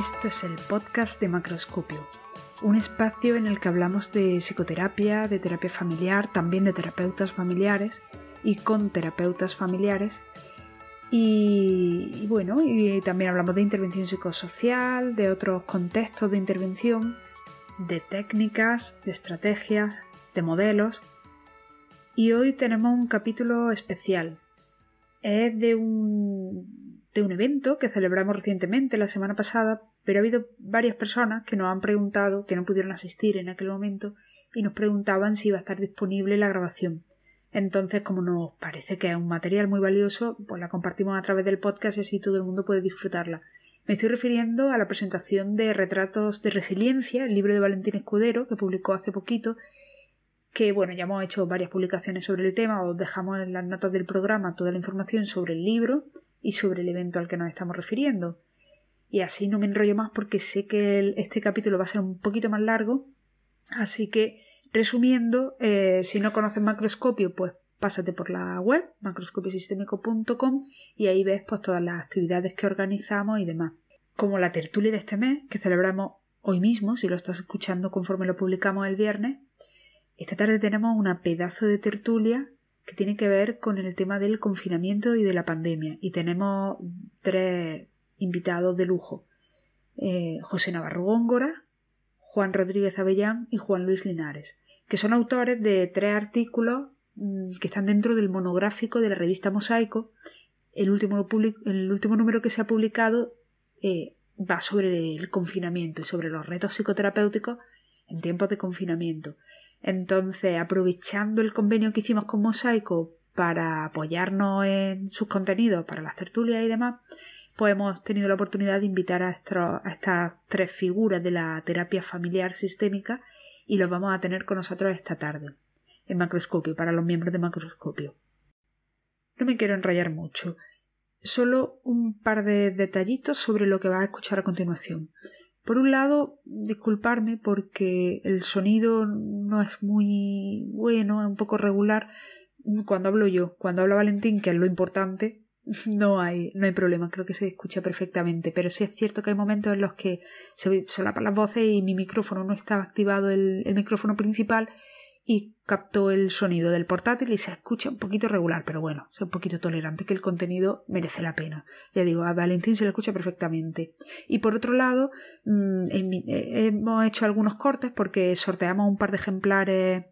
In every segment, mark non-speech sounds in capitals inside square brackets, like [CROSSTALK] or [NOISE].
Esto es el podcast de Macroscopio, un espacio en el que hablamos de psicoterapia, de terapia familiar, también de terapeutas familiares y con terapeutas familiares. Y, bueno, y también hablamos de intervención psicosocial, de otros contextos de intervención, de técnicas, de estrategias, de modelos. Y hoy tenemos un capítulo especial. Es de un, de un evento que celebramos recientemente, la semana pasada, pero ha habido varias personas que nos han preguntado, que no pudieron asistir en aquel momento, y nos preguntaban si iba a estar disponible la grabación. Entonces, como nos parece que es un material muy valioso, pues la compartimos a través del podcast y así todo el mundo puede disfrutarla. Me estoy refiriendo a la presentación de Retratos de Resiliencia, el libro de Valentín Escudero, que publicó hace poquito, que bueno, ya hemos hecho varias publicaciones sobre el tema, os dejamos en las notas del programa toda la información sobre el libro y sobre el evento al que nos estamos refiriendo. Y así no me enrollo más porque sé que este capítulo va a ser un poquito más largo, así que Resumiendo, eh, si no conoces macroscopio, pues pásate por la web macroscopiosistémico.com y ahí ves pues, todas las actividades que organizamos y demás. Como la tertulia de este mes, que celebramos hoy mismo, si lo estás escuchando conforme lo publicamos el viernes, esta tarde tenemos una pedazo de tertulia que tiene que ver con el tema del confinamiento y de la pandemia. Y tenemos tres invitados de lujo. Eh, José Navarro Góngora, Juan Rodríguez Avellán y Juan Luis Linares, que son autores de tres artículos mm, que están dentro del monográfico de la revista Mosaico. El último, número que se ha publicado eh, va sobre el confinamiento y sobre los retos psicoterapéuticos en tiempos de confinamiento. Entonces, aprovechando el convenio que hicimos con Mosaico para apoyarnos en sus contenidos, para las tertulias y demás, hemos tenido la oportunidad de invitar a, estas tres figuras de la terapia familiar sistémica y los vamos a tener con nosotros esta tarde, en macroscopio, para los miembros de macroscopio. No me quiero enrollar mucho, solo un par de detallitos sobre lo que vas a escuchar a continuación. Por un lado, disculparme porque el sonido no es muy bueno, es un poco regular cuando hablo yo. Cuando habla Valentín, que es lo importante, no hay, no hay problema, creo que se escucha perfectamente, pero sí es cierto que hay momentos en los que se solapan las voces y mi micrófono no estaba activado el, el micrófono principal y captó el sonido del portátil y se escucha un poquito regular, pero bueno, soy un poquito tolerante que el contenido merece la pena. Ya digo, a Valentín se le escucha perfectamente. Y por otro lado, mm, eh, hemos hecho algunos cortes porque sorteamos un par de ejemplares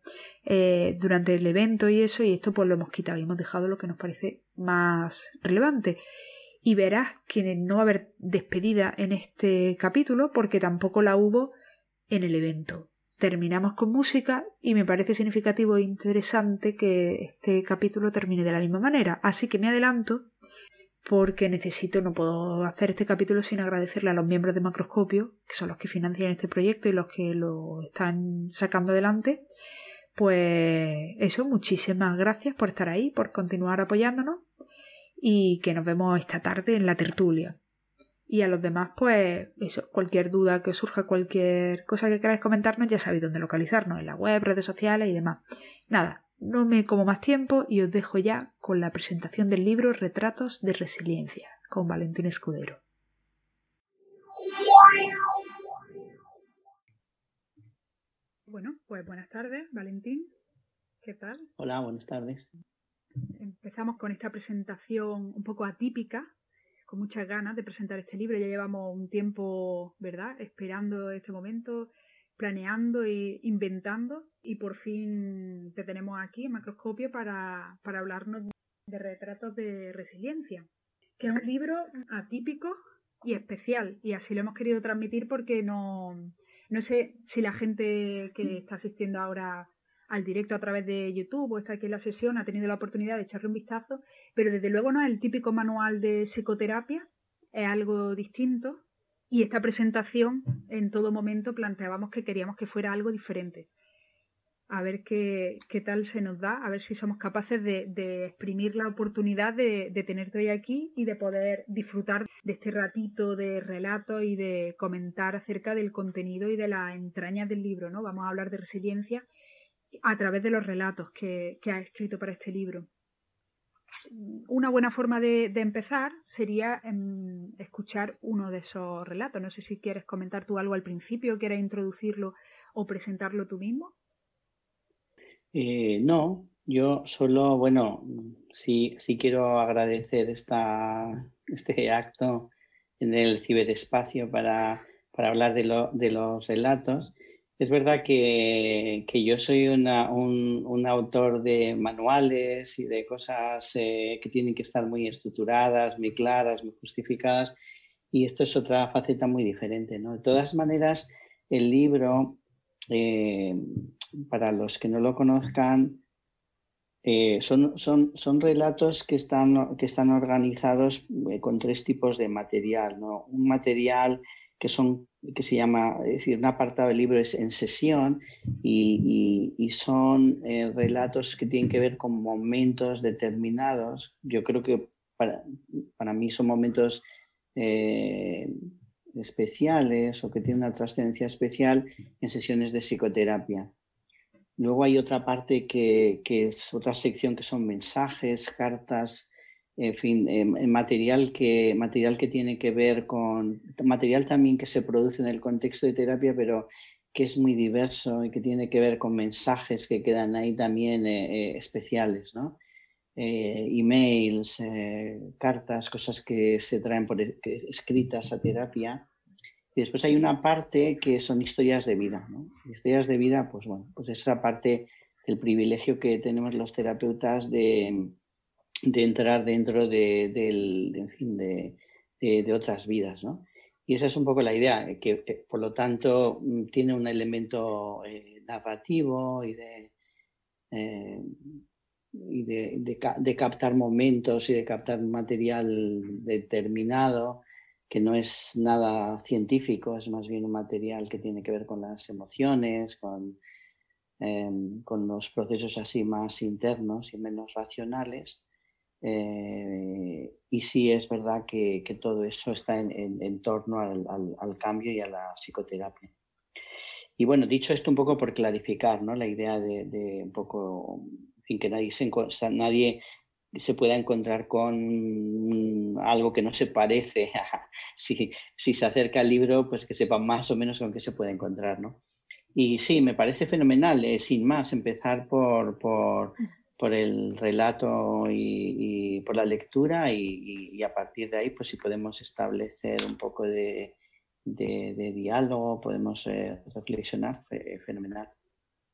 eh, durante el evento y eso, y esto pues lo hemos quitado y hemos dejado lo que nos parece más relevante. Y verás que no va a haber despedida en este capítulo porque tampoco la hubo en el evento terminamos con música y me parece significativo e interesante que este capítulo termine de la misma manera. Así que me adelanto porque necesito, no puedo hacer este capítulo sin agradecerle a los miembros de Macroscopio, que son los que financian este proyecto y los que lo están sacando adelante. Pues eso, muchísimas gracias por estar ahí, por continuar apoyándonos y que nos vemos esta tarde en la tertulia. Y a los demás, pues, eso, cualquier duda que os surja, cualquier cosa que queráis comentarnos, ya sabéis dónde localizarnos, en la web, redes sociales y demás. Nada, no me como más tiempo y os dejo ya con la presentación del libro Retratos de Resiliencia, con Valentín Escudero. Bueno, pues buenas tardes, Valentín. ¿Qué tal? Hola, buenas tardes. Empezamos con esta presentación un poco atípica con muchas ganas de presentar este libro. Ya llevamos un tiempo, ¿verdad?, esperando este momento, planeando e inventando y por fin te tenemos aquí en Macroscopio para, para hablarnos de retratos de resiliencia, que es un libro atípico y especial y así lo hemos querido transmitir porque no, no sé si la gente que está asistiendo ahora al directo a través de YouTube o está aquí en la sesión, ha tenido la oportunidad de echarle un vistazo, pero desde luego no es el típico manual de psicoterapia, es algo distinto y esta presentación en todo momento planteábamos que queríamos que fuera algo diferente. A ver qué, qué tal se nos da, a ver si somos capaces de, exprimir la oportunidad de, tenerte hoy aquí y de poder disfrutar de este ratito de relato y de comentar acerca del contenido y de las entrañas del libro. ¿no? Vamos a hablar de resiliencia a través de los relatos que, ha escrito para este libro. una buena forma de, empezar sería em, escuchar uno de esos relatos. No sé si quieres comentar tú algo al principio, quieres introducirlo o presentarlo tú mismo. Eh, no, yo solo, bueno, sí, sí quiero agradecer esta, este acto en el ciberespacio para, para hablar de, lo, de los relatos es verdad que, yo soy un, autor de manuales y de cosas eh, que tienen que estar muy estructuradas, muy claras, muy justificadas, y esto es otra faceta muy diferente. ¿no? De todas maneras, el libro, eh, para los que no lo conozcan, eh, son, relatos que están, organizados con tres tipos de material. Un material que son que se llama, es decir, un apartado del libro es en sesión y, son eh, relatos que tienen que ver con momentos determinados. Yo creo que para, para mí son momentos eh, especiales o que tienen una trascendencia especial en sesiones de psicoterapia. Luego hay otra parte que, que es otra sección que son mensajes, cartas, en fin, material, que, material que tiene que ver con, material también que se produce en el contexto de terapia, pero que es muy diverso y que tiene que ver con mensajes que quedan ahí también eh, eh, especiales, ¿no? Eh, emails, cartas, cosas que se traen por, escritas a terapia. Y después hay una parte que son historias de vida, ¿no? Historias de vida, pues bueno, pues esa parte del privilegio que tenemos los terapeutas de, de entrar dentro de, de, otras vidas, ¿no? Y esa es un poco la idea, que por lo tanto mm, tiene un elemento eh, narrativo y de, eh, y de, captar momentos y de captar material determinado, que no es nada científico, es más bien un material que tiene que ver con las emociones, con, em, con los procesos así más internos y menos racionales eh, y sí es verdad que, todo eso está en, torno al, cambio y a la psicoterapia. Y bueno, dicho esto un poco por clarificar, ¿no? La idea de, un poco, en que nadie se, nadie se pueda encontrar con algo que no se parece [LAUGHS] si, si se acerca al libro, pues que sepa más o menos con qué se puede encontrar, ¿no? Y sí, me parece fenomenal, eh, sin más, empezar por, por, por el relato y, por la lectura y, a partir de ahí, pues si podemos establecer un poco de, diálogo, podemos eh, reflexionar, fenomenal.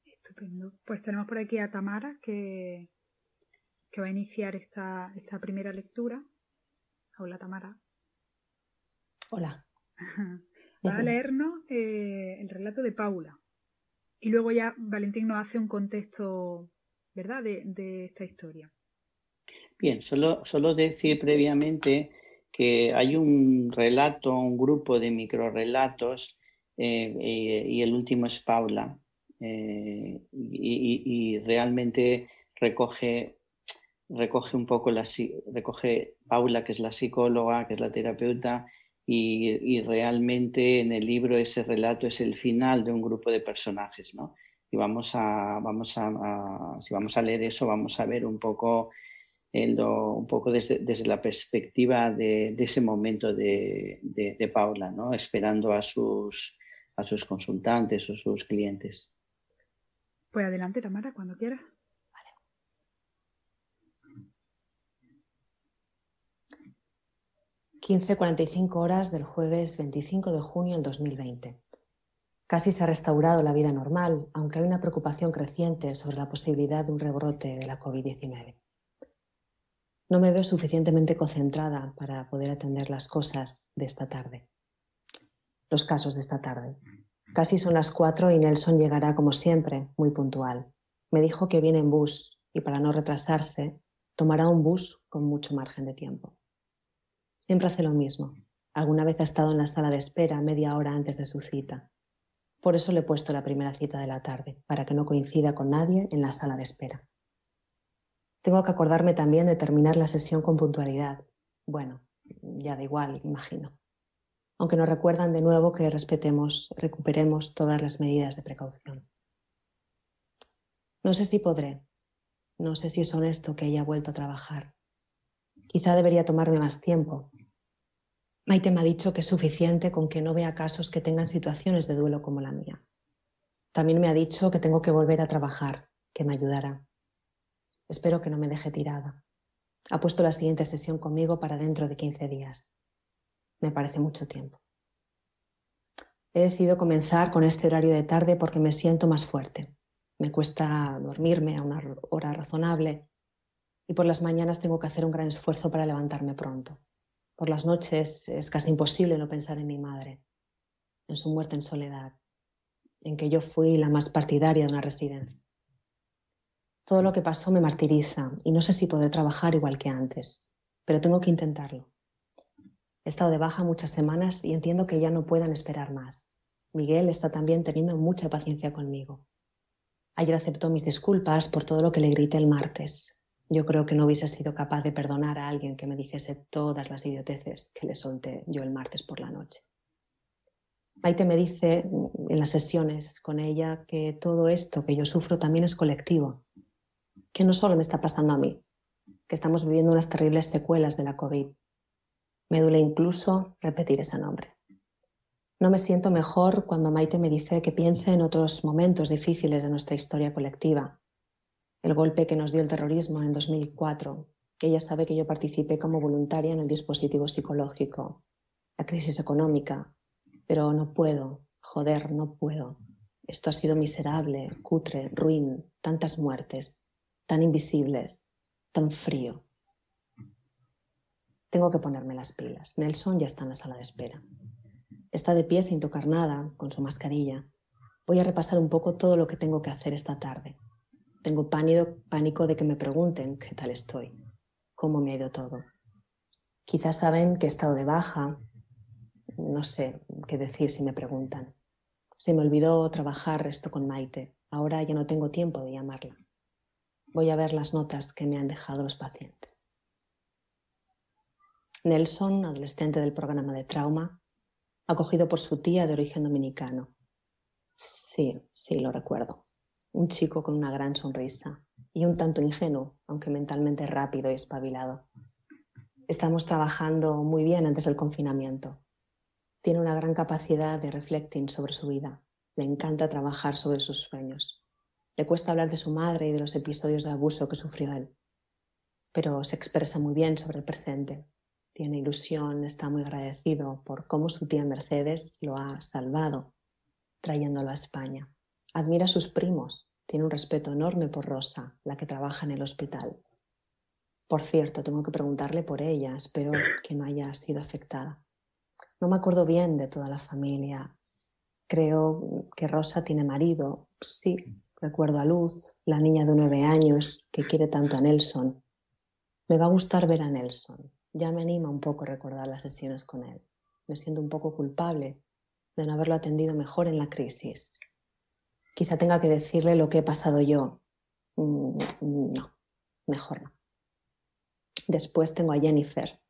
Estupendo. Pues tenemos por aquí a Tamara que, que va a iniciar esta, esta primera lectura. Hola Tamara. Hola. [LAUGHS] va a leernos eh, el relato de Paula. Y luego ya Valentín nos hace un contexto ¿verdad? De, esta historia. Bien, solo, solo decir previamente que hay un relato, un grupo de microrelatos eh, y el último es Paula eh, y, realmente recoge, recoge un poco la recoge Paula que es la psicóloga, que es la terapeuta y, y, realmente en el libro ese relato es el final de un grupo de personajes, ¿no? Y vamos a, vamos a, si vamos a leer eso, vamos a ver un poco, un poco desde, la perspectiva de, ese momento de, de, Paula, ¿no? esperando a sus, a sus consultantes o sus clientes. Pues adelante, Tamara, cuando quieras. Vale. 15.45 horas del jueves 25 de junio del 2020. Casi se ha restaurado la vida normal, aunque hay una preocupación creciente sobre la posibilidad de un rebrote de la COVID-19. No me veo suficientemente concentrada para poder atender las cosas de esta tarde. Los casos de esta tarde. Casi son las cuatro y Nelson llegará como siempre, muy puntual. Me dijo que viene en bus y para no retrasarse, tomará un bus con mucho margen de tiempo. Siempre hace lo mismo. Alguna vez ha estado en la sala de espera media hora antes de su cita. Por eso le he puesto la primera cita de la tarde, para que no coincida con nadie en la sala de espera. Tengo que acordarme también de terminar la sesión con puntualidad. Bueno, ya da igual, imagino. Aunque nos recuerdan de nuevo que respetemos, recuperemos todas las medidas de precaución. No sé si podré. No sé si es honesto que haya vuelto a trabajar. Quizá debería tomarme más tiempo. Maite me ha dicho que es suficiente con que no vea casos que tengan situaciones de duelo como la mía. También me ha dicho que tengo que volver a trabajar, que me ayudará. Espero que no me deje tirada. Ha puesto la siguiente sesión conmigo para dentro de 15 días. Me parece mucho tiempo. He decidido comenzar con este horario de tarde porque me siento más fuerte. Me cuesta dormirme a una hora razonable y por las mañanas tengo que hacer un gran esfuerzo para levantarme pronto. Por las noches es casi imposible no pensar en mi madre, en su muerte en soledad, en que yo fui la más partidaria de una residencia. Todo lo que pasó me martiriza y no sé si podré trabajar igual que antes, pero tengo que intentarlo. He estado de baja muchas semanas y entiendo que ya no puedan esperar más. Miguel está también teniendo mucha paciencia conmigo. Ayer aceptó mis disculpas por todo lo que le grité el martes. Yo creo que no hubiese sido capaz de perdonar a alguien que me dijese todas las idioteces que le solté yo el martes por la noche. Maite me dice en las sesiones con ella que todo esto que yo sufro también es colectivo, que no solo me está pasando a mí, que estamos viviendo unas terribles secuelas de la COVID. Me duele incluso repetir ese nombre. No me siento mejor cuando Maite me dice que piense en otros momentos difíciles de nuestra historia colectiva. El golpe que nos dio el terrorismo en 2004. Ella sabe que yo participé como voluntaria en el dispositivo psicológico. La crisis económica. Pero no puedo, joder, no puedo. Esto ha sido miserable, cutre, ruin, tantas muertes, tan invisibles, tan frío. Tengo que ponerme las pilas. Nelson ya está en la sala de espera. Está de pie sin tocar nada, con su mascarilla. Voy a repasar un poco todo lo que tengo que hacer esta tarde. Tengo pánico, de que me pregunten qué tal estoy, cómo me ha ido todo. Quizás saben que he estado de baja. No sé qué decir si me preguntan. Se me olvidó trabajar esto con Maite. Ahora ya no tengo tiempo de llamarla. Voy a ver las notas que me han dejado los pacientes. Nelson, adolescente del programa de trauma, acogido por su tía de origen dominicano. Sí, sí, lo recuerdo. Un chico con una gran sonrisa y un tanto ingenuo, aunque mentalmente rápido y espabilado. Estamos trabajando muy bien antes del confinamiento. Tiene una gran capacidad de reflecting sobre su vida. Le encanta trabajar sobre sus sueños. Le cuesta hablar de su madre y de los episodios de abuso que sufrió él. Pero se expresa muy bien sobre el presente tiene ilusión, está muy agradecido por cómo su tía Mercedes lo ha salvado, trayéndolo a España. Admira a sus primos, tiene un respeto enorme por Rosa, la que trabaja en el hospital. Por cierto, tengo que preguntarle por ella, espero que no haya sido afectada. No me acuerdo bien de toda la familia. Creo que Rosa tiene marido, sí, recuerdo a Luz, la niña de nueve años que quiere tanto a Nelson. Me va a gustar ver a Nelson, ya me anima un poco recordar las sesiones con él. Me siento un poco culpable de no haberlo atendido mejor en la crisis. Quizá tenga que decirle lo que he pasado yo. Mm, no, mejor no. Después tengo a Jennifer,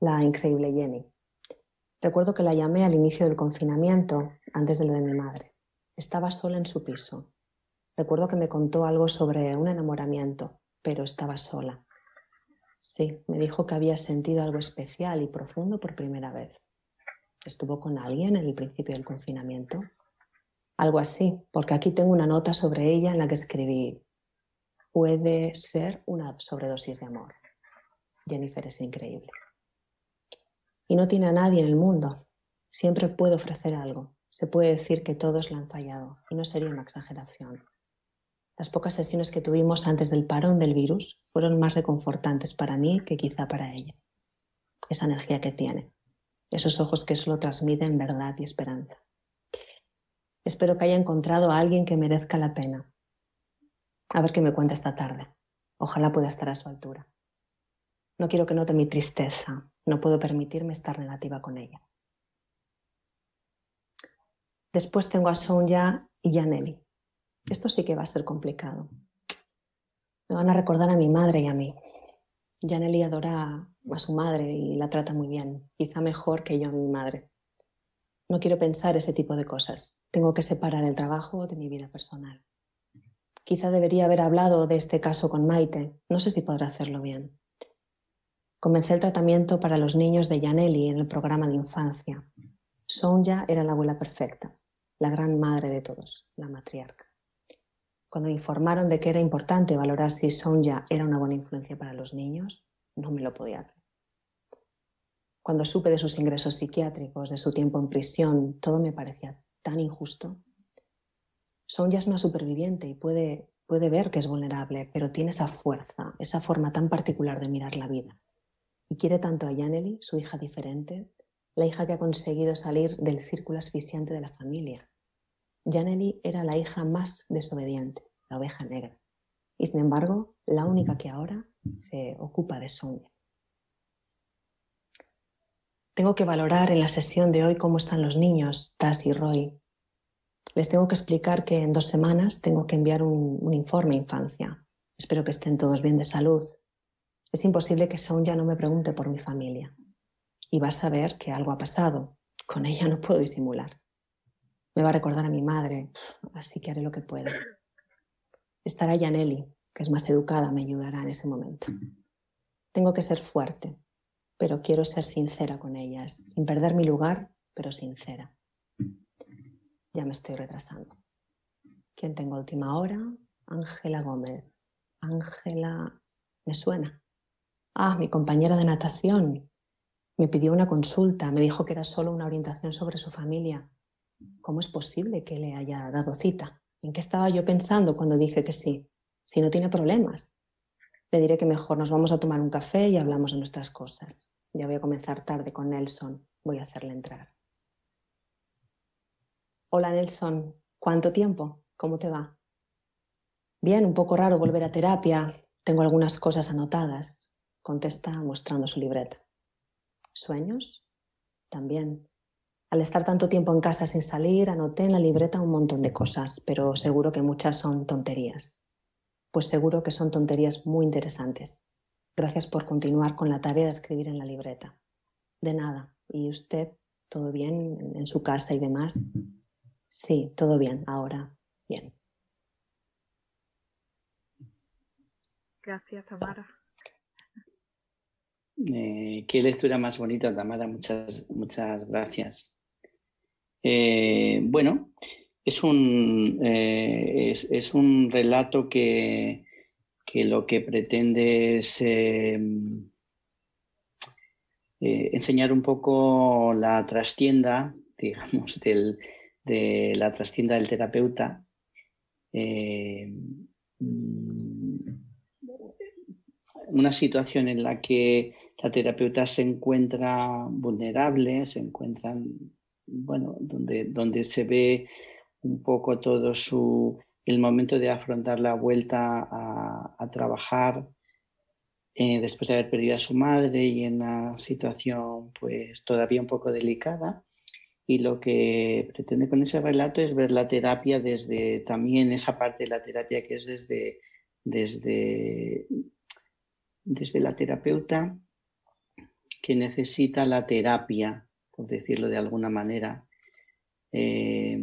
la increíble Jenny. Recuerdo que la llamé al inicio del confinamiento, antes de lo de mi madre. Estaba sola en su piso. Recuerdo que me contó algo sobre un enamoramiento, pero estaba sola. Sí, me dijo que había sentido algo especial y profundo por primera vez. ¿Estuvo con alguien en el principio del confinamiento? Algo así, porque aquí tengo una nota sobre ella en la que escribí, puede ser una sobredosis de amor. Jennifer es increíble. Y no tiene a nadie en el mundo. Siempre puede ofrecer algo. Se puede decir que todos la han fallado y no sería una exageración. Las pocas sesiones que tuvimos antes del parón del virus fueron más reconfortantes para mí que quizá para ella. Esa energía que tiene, esos ojos que solo transmiten verdad y esperanza. Espero que haya encontrado a alguien que merezca la pena. A ver qué me cuenta esta tarde. Ojalá pueda estar a su altura. No quiero que note mi tristeza. No puedo permitirme estar negativa con ella. Después tengo a Sonja y a Nelly esto sí que va a ser complicado. Me van a recordar a mi madre y a mí. Janely adora a su madre y la trata muy bien, quizá mejor que yo a mi madre. No quiero pensar ese tipo de cosas. Tengo que separar el trabajo de mi vida personal. Quizá debería haber hablado de este caso con Maite. No sé si podrá hacerlo bien. Comencé el tratamiento para los niños de Yaneli en el programa de infancia. Sonja era la abuela perfecta, la gran madre de todos, la matriarca. Cuando me informaron de que era importante valorar si Sonja era una buena influencia para los niños, no me lo podía. Cuando supe de sus ingresos psiquiátricos, de su tiempo en prisión, todo me parecía tan injusto. Sonja es una superviviente y puede, puede ver que es vulnerable, pero tiene esa fuerza, esa forma tan particular de mirar la vida. Y quiere tanto a Yaneli, su hija diferente, la hija que ha conseguido salir del círculo asfixiante de la familia, Janely era la hija más desobediente, la oveja negra, y sin embargo la única que ahora se ocupa de Sonia. Tengo que valorar en la sesión de hoy cómo están los niños, Tas y Roy. Les tengo que explicar que en dos semanas tengo que enviar un, informe infancia. Espero que estén todos bien de salud. Es imposible que Sonia no me pregunte por mi familia. Y va a saber que algo ha pasado. Con ella no puedo disimular. Me va a recordar a mi madre, así que haré lo que pueda. Estará Yaneli, que es más educada, me ayudará en ese momento. Tengo que ser fuerte, pero quiero ser sincera con ellas, sin perder mi lugar, pero sincera. Ya me estoy retrasando. ¿Quién tengo última hora? Ángela Gómez. Ángela, me suena. Ah, mi compañera de natación. Me pidió una consulta, me dijo que era solo una orientación sobre su familia. ¿Cómo es posible que le haya dado cita? ¿En qué estaba yo pensando cuando dije que sí? Si no tiene problemas. Le diré que mejor nos vamos a tomar un café y hablamos de nuestras cosas. Ya voy a comenzar tarde con Nelson. Voy a hacerle entrar. Hola Nelson, ¿cuánto tiempo? ¿Cómo te va? Bien, un poco raro volver a terapia. Tengo algunas cosas anotadas. Contesta mostrando su libreta. ¿Sueños? También. Al estar tanto tiempo en casa sin salir, anoté en la libreta un montón de cosas, pero seguro que muchas son tonterías. Pues seguro que son tonterías muy interesantes. Gracias por continuar con la tarea de escribir en la libreta. De nada. ¿Y usted? ¿Todo bien en su casa y demás? Sí, todo bien. Ahora, bien. Gracias, Tamara. Eh, qué lectura más bonita, Tamara. Muchas, muchas gracias. Eh, bueno, es un, eh, es, un relato que, lo que pretende es eh, enseñar un poco la trastienda, [LAUGHS] digamos, del, de la trastienda del terapeuta. una situación en la que la terapeuta se encuentra vulnerable, se encuentran bueno, donde, donde se ve un poco todo su, el momento de afrontar la vuelta a, trabajar eh, después de haber perdido a su madre y en una situación pues todavía un poco delicada. Y lo que pretende con ese relato es ver la terapia desde también esa parte de la terapia que es desde, desde, desde la terapeuta que necesita la terapia por decirlo de alguna manera, eh,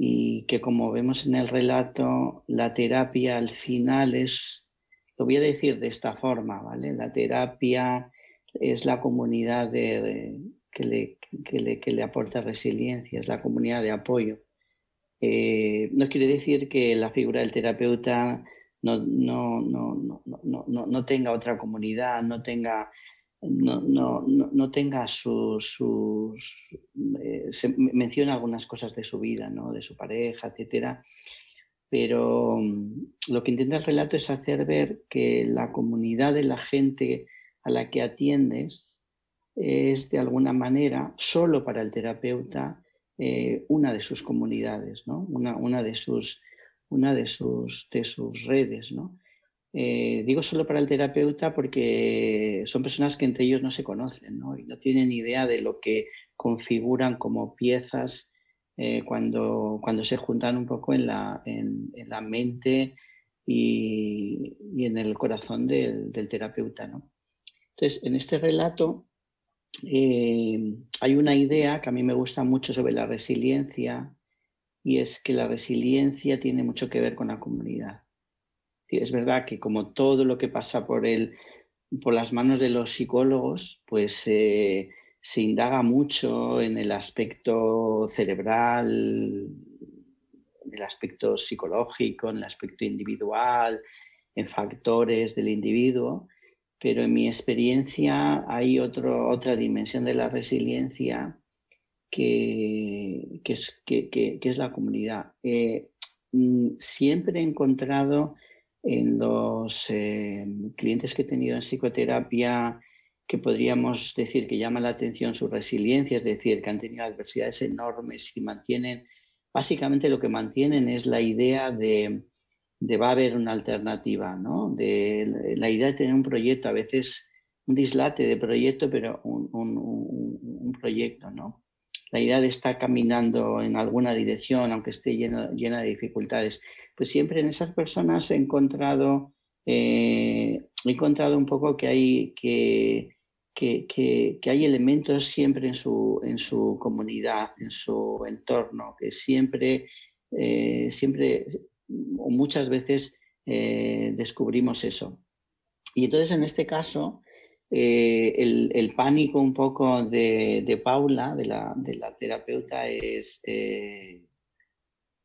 y que como vemos en el relato, la terapia al final es, lo voy a decir de esta forma, ¿vale? La terapia es la comunidad de, que, le, que, le, aporta resiliencia, es la comunidad de apoyo. Eh, no quiere decir que la figura del terapeuta no, no, no, no, tenga otra comunidad, no tenga no, no, no, tenga sus... Eh, se menciona algunas cosas de su vida, ¿no? de su pareja, etcétera, pero mm, lo que intenta el relato es hacer ver que la comunidad de la gente a la que atiendes es de alguna manera solo para el terapeuta eh, una de sus comunidades, ¿no? una, una, de sus, una de, sus, de sus redes. ¿no? Eh, digo solo para el terapeuta porque son personas que entre ellos no se conocen ¿no? y no tienen idea de lo que configuran como piezas eh, cuando, cuando se juntan un poco en la, en, la mente y, en el corazón del, del, terapeuta. ¿no? Entonces, en este relato eh, hay una idea que a mí me gusta mucho sobre la resiliencia y es que la resiliencia tiene mucho que ver con la comunidad es verdad que como todo lo que pasa por el, por las manos de los psicólogos, pues eh, se indaga mucho en el aspecto cerebral, en el aspecto psicológico, en el aspecto individual, en factores del individuo, pero en mi experiencia hay otro, otra dimensión de la resiliencia que, que, es, que, es, la comunidad. Eh, mm, siempre he encontrado en los eh, clientes que he tenido en psicoterapia que podríamos decir que llama la atención su resiliencia, es decir, que han tenido adversidades enormes y mantienen, básicamente lo que mantienen es la idea de, de va a haber una alternativa, ¿no? De la idea de tener un proyecto, a veces un dislate de proyecto, pero un, un, proyecto, ¿no? La idea de estar caminando en alguna dirección, aunque esté llena de dificultades. Pues siempre en esas personas he encontrado, eh, he encontrado un poco que hay, que, que, que, hay elementos siempre en su, en su comunidad, en su entorno, que siempre, eh, siempre o muchas veces eh, descubrimos eso. Y entonces en este caso, eh, el, pánico un poco de, Paula, de la, de la, terapeuta, es eh,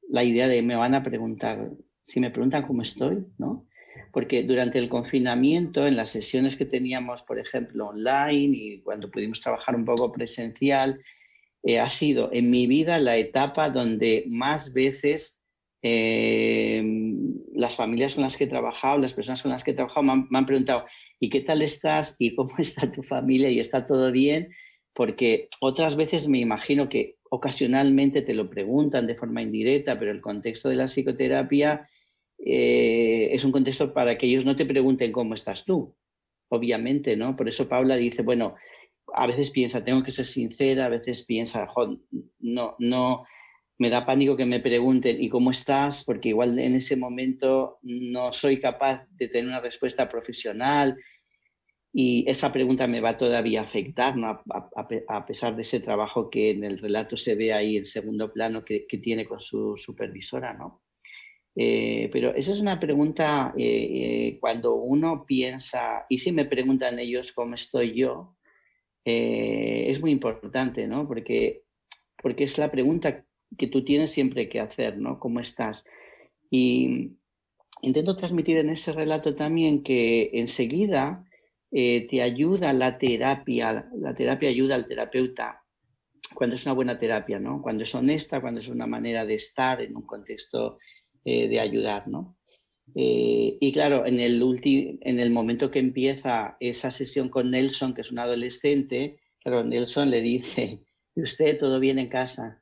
la idea de me van a preguntar, si me preguntan cómo estoy, ¿no? Porque durante el confinamiento, en las sesiones que teníamos, por ejemplo, online y cuando pudimos trabajar un poco presencial, ha sido en mi vida la etapa donde más veces las familias con las que he trabajado, las personas con las que he trabajado me han, preguntado, ¿y qué tal estás? ¿Y cómo [LAUGHS] está tu familia? ¿Y está todo bien? Porque otras veces me imagino que ocasionalmente te lo preguntan de forma indirecta, pero el contexto de la psicoterapia eh, es un contexto para que ellos no te pregunten cómo estás tú, obviamente, ¿no? Por eso Paula dice, bueno, a veces piensa, tengo que ser sincera, a veces piensa, no, no, me da pánico que me pregunten ¿y cómo estás? Porque igual en ese momento no soy capaz de tener una respuesta profesional y esa pregunta me va todavía a afectar, a, pesar de ese trabajo que en el relato se ve ahí en segundo plano que, tiene con su supervisora. ¿no? Eh, pero esa es una pregunta eh, eh, cuando uno piensa, y si me preguntan ellos cómo estoy yo, es muy importante, ¿no? porque, porque es la pregunta que tú tienes siempre que hacer, ¿no? ¿Cómo estás? Y intento transmitir en ese relato también que enseguida eh, te ayuda la terapia, la terapia ayuda al terapeuta cuando es una buena terapia, ¿no? Cuando es honesta, cuando es una manera de estar en un contexto eh, de ayudar, ¿no? Eh, y claro, en el, en el momento que empieza esa sesión con Nelson, que es un adolescente, claro, Nelson le dice, ¿y usted todo bien en casa?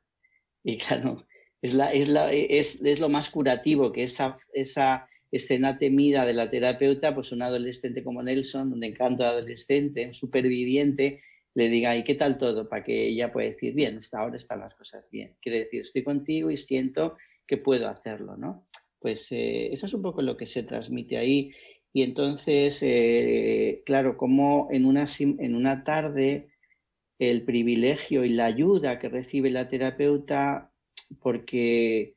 Y claro, es, la, es, la, es, es, lo más curativo que esa, esa escena temida de la terapeuta, pues un adolescente como Nelson, un encanto adolescente, un superviviente, le diga, ¿y qué tal todo? Para que ella pueda decir, bien, hasta ahora están las cosas bien. Quiere decir, estoy contigo y siento que puedo hacerlo, ¿no? Pues eh, eso es un poco lo que se transmite ahí. Y entonces, eh, claro, como en una, en una tarde el privilegio y la ayuda que recibe la terapeuta porque,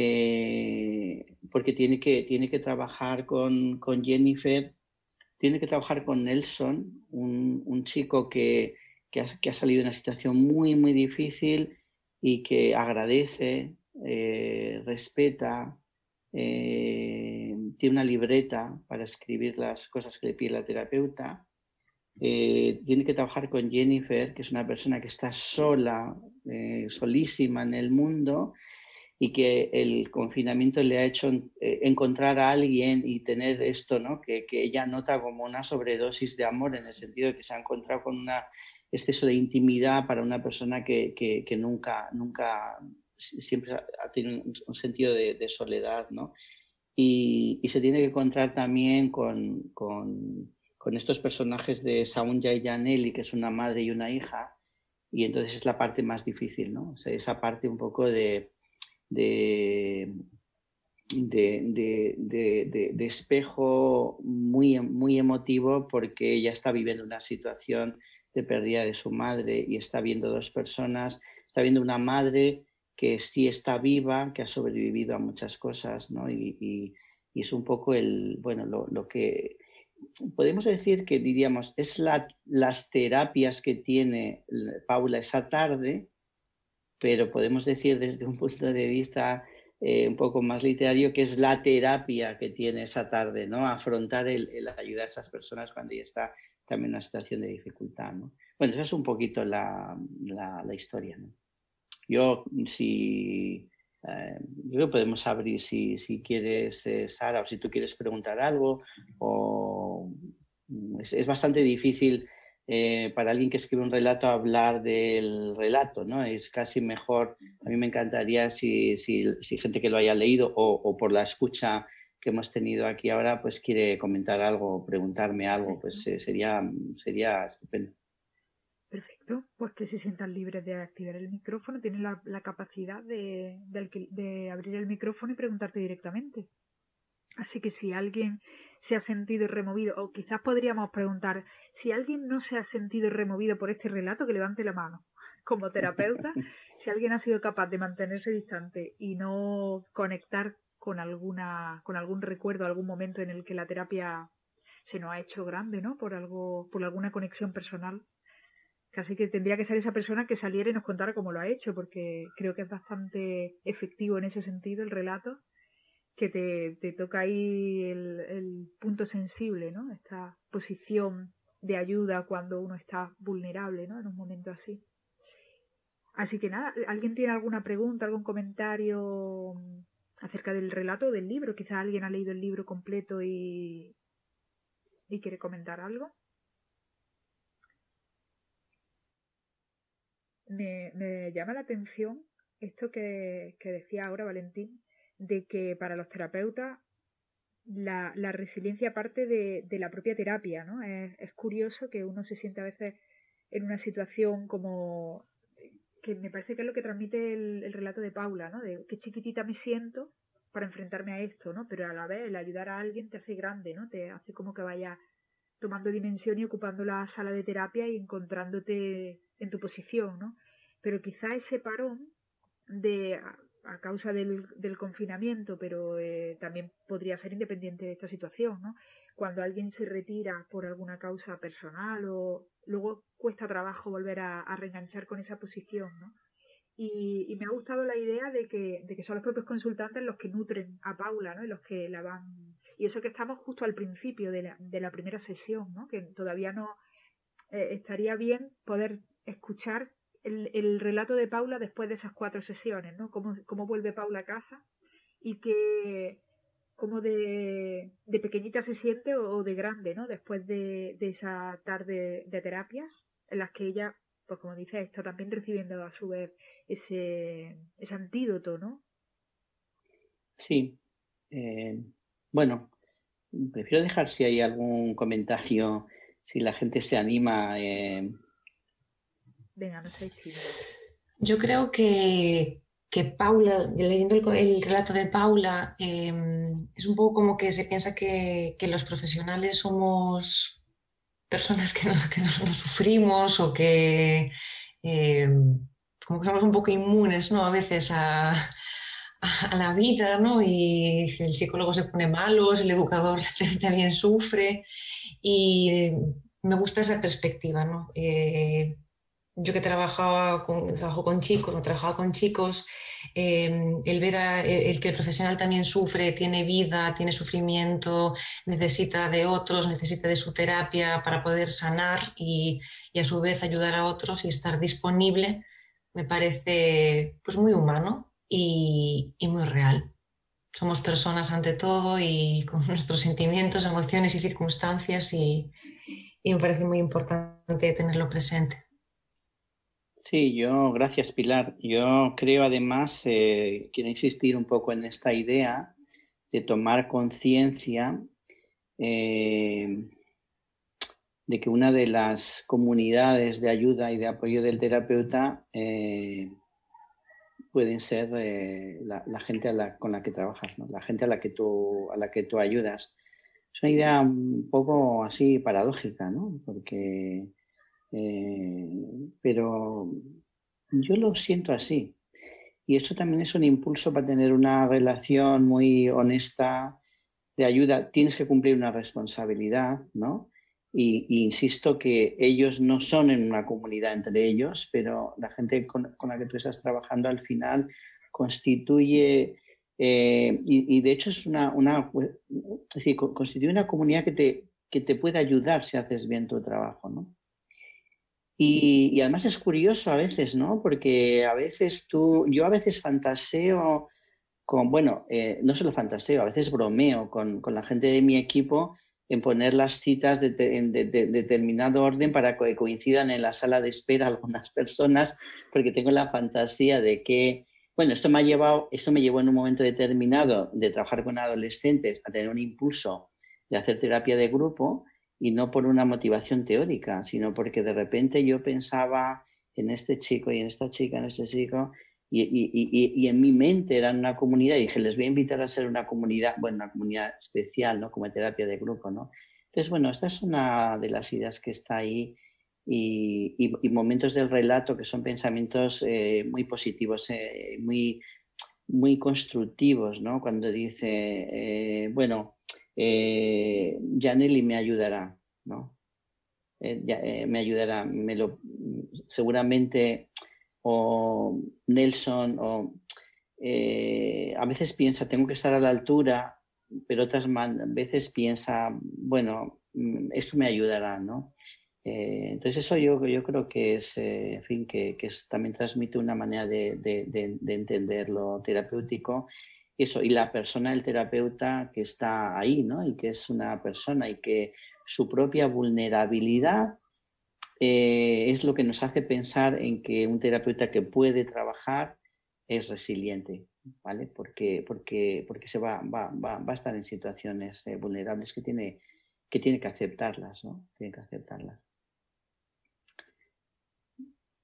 eh, porque tiene, que, tiene que trabajar con, Jennifer, tiene que trabajar con Nelson, un, chico que, ha, salido de una situación muy, muy difícil y que agradece, eh, respeta, eh, tiene una libreta para escribir las cosas que le pide la terapeuta. Eh, tiene que trabajar con Jennifer, que es una persona que está sola, eh, solísima en el mundo y que el confinamiento le ha hecho eh, encontrar a alguien y tener esto, ¿no? Que, ella nota como una sobredosis de amor en el sentido de que se ha encontrado con un exceso de intimidad para una persona que, que, nunca, nunca, siempre ha tenido un, sentido de, soledad, ¿no? Y, y, se tiene que encontrar también con, con con estos personajes de Saunja y Janelli, que es una madre y una hija, y entonces es la parte más difícil, ¿no? O sea, esa parte un poco de, de, de, espejo muy, muy emotivo porque ella está viviendo una situación de pérdida de su madre y está viendo dos personas, está viendo una madre que sí está viva, que ha sobrevivido a muchas cosas, ¿no? Y, y, es un poco el, bueno, lo, lo que podemos decir que diríamos, es las terapias que tiene Paula esa tarde, pero podemos decir desde un punto de vista eh, un poco más literario que es la terapia que tiene esa tarde, ¿no? Afrontar el, ayudar a esas personas cuando ya está también en una situación de dificultad, ¿no? Bueno, esa es un poquito la, historia, ¿no? Yo, si... Eh, yo creo que podemos abrir si, quieres, eh, Sara, o si tú quieres preguntar algo, o es, es bastante difícil eh, para alguien que escribe un relato hablar del relato, ¿no? Es casi mejor, a mí me encantaría si, si, gente que lo haya leído o, por la escucha que hemos tenido aquí ahora, pues quiere comentar algo o preguntarme algo, pues eh, sería, sería estupendo. Perfecto, pues que se sientan libres de activar el micrófono, tienen la, capacidad de, de abrir el micrófono y preguntarte directamente. Así que si alguien se ha sentido removido, o quizás podríamos preguntar, si alguien no se ha sentido removido por este relato, que levante la mano. [LAUGHS] Como terapeuta, [LAUGHS] si alguien ha sido capaz de mantenerse distante y no conectar con alguna, con algún recuerdo, algún momento en el que la terapia se nos ha hecho grande, ¿no? Por algo, por alguna conexión personal. Casi que tendría que ser esa persona que saliera y nos contara cómo lo ha hecho, porque creo que es bastante efectivo en ese sentido el relato que te, toca ahí el, punto sensible, ¿no? Esta posición de ayuda cuando uno está vulnerable, ¿no? En un momento así. Así que nada, ¿alguien tiene alguna pregunta, algún comentario acerca del relato del libro? Quizá alguien ha leído el libro completo y, y quiere comentar algo. Me, me llama la atención esto que, que decía ahora Valentín, de que para los terapeutas la, resiliencia parte de, la propia terapia, ¿no? Es, curioso que uno se siente a veces en una situación como que me parece que es lo que transmite el, relato de Paula, ¿no? De qué chiquitita me siento para enfrentarme a esto, ¿no? Pero a la vez el ayudar a alguien te hace grande, ¿no? Te hace como que vaya tomando dimensión y ocupando la sala de terapia y encontrándote en tu posición, ¿no? Pero quizá ese parón de a causa del, del confinamiento, pero eh, también podría ser independiente de esta situación, ¿no? Cuando alguien se retira por alguna causa personal o luego cuesta trabajo volver a, reenganchar con esa posición, ¿no? Y, me ha gustado la idea de que, son los propios consultantes los que nutren a Paula, ¿no? Y los que la van... Y eso que estamos justo al principio de la, de la primera sesión, ¿no? Que todavía no... Eh, estaría bien poder escuchar el, relato de Paula después de esas cuatro sesiones, ¿no? Cómo, vuelve Paula a casa y que cómo de, de, pequeñita se siente o, de grande, ¿no? Después de, esa tarde de terapias en las que ella, pues como dice, está también recibiendo a su vez ese, ese antídoto, ¿no? Sí. Eh, bueno, prefiero dejar si hay algún comentario, si la gente se anima. Eh, Venga, no Yo creo que, Paula, leyendo el, relato de Paula, em, es un poco como que se piensa que, los profesionales somos personas que, no, sufrimos o que em, como que somos un poco inmunes ¿no? a veces a, la vida, ¿no? Y el psicólogo se pone malo, el educador [LAUGHS] también sufre. Y me gusta esa perspectiva, ¿no? Eh, yo que trabajaba con, trabajo con chicos o trabajaba con chicos, em, el ver a, el que el profesional también sufre, tiene vida, tiene sufrimiento, necesita de otros, necesita de su terapia para poder sanar y, y a su vez ayudar a otros y estar disponible, me parece pues muy humano y, y muy real. Somos personas ante todo y con [LAUGHS] nuestros sentimientos, emociones y circunstancias y, y me parece muy importante tenerlo presente. Sí, yo, gracias Pilar. Yo creo además, eh, quiero insistir un poco en esta idea de tomar conciencia eh, de que una de las comunidades de ayuda y de apoyo del terapeuta eh, pueden ser la, gente con la que trabajas, la gente a la que, tú, a la que tú ayudas. Es una idea un poco así paradójica, ¿no? porque eh, pero yo lo siento así. Y eso también es un impulso para tener una relación muy honesta de ayuda, tienes que cumplir una responsabilidad, ¿no? Y, insisto que ellos no son en una comunidad entre ellos, pero la gente con, la que tú estás trabajando al final constituye, eh, y, de hecho es una, una constituye una comunidad que te, que te puede ayudar si haces bien tu trabajo, ¿no? Y, además es curioso a veces, ¿no? Porque a veces tú, yo a veces fantaseo con, bueno, eh, no solo fantaseo, a veces bromeo con, con, la gente de mi equipo en poner las citas de, determinado orden para que coincidan en la sala de espera [LAUGHS] algunas personas, porque tengo la fantasía de que, bueno, esto me ha llevado, esto me llevó en un momento determinado de trabajar con adolescentes a tener un impulso de hacer terapia de grupo y no por una motivación teórica, sino porque de repente yo pensaba en este chico y en esta chica, en este chico, y, y, y, en mi mente eran una comunidad y dije, les voy a invitar a ser una comunidad, bueno, una comunidad especial, ¿no? Como terapia de grupo, ¿no? Entonces, bueno, esta es una de las ideas que está ahí y, momentos del relato que son pensamientos eh, muy positivos, eh, muy, muy constructivos, ¿no? Cuando dice, eh, bueno, eh, me ayudará, ¿no? me ayudará, me lo, seguramente o Nelson, o eh, a veces piensa, tengo que estar a la altura, pero otras veces piensa, bueno, mm, esto me ayudará, ¿no? Eh, entonces eso yo, yo creo que es, eh, en fin, que, que también transmite una manera de, de, de, entender lo terapéutico. Y la persona del terapeuta que está ahí, ¿no? Y que es una persona y que su propia vulnerabilidad eh, es lo que nos hace pensar en que un terapeuta que puede trabajar es resiliente, ¿vale? Porque, porque, porque se va, va, va, va a estar en situaciones eh, vulnerables que tiene, que tiene que aceptarlas, ¿no? Tiene que aceptarlas.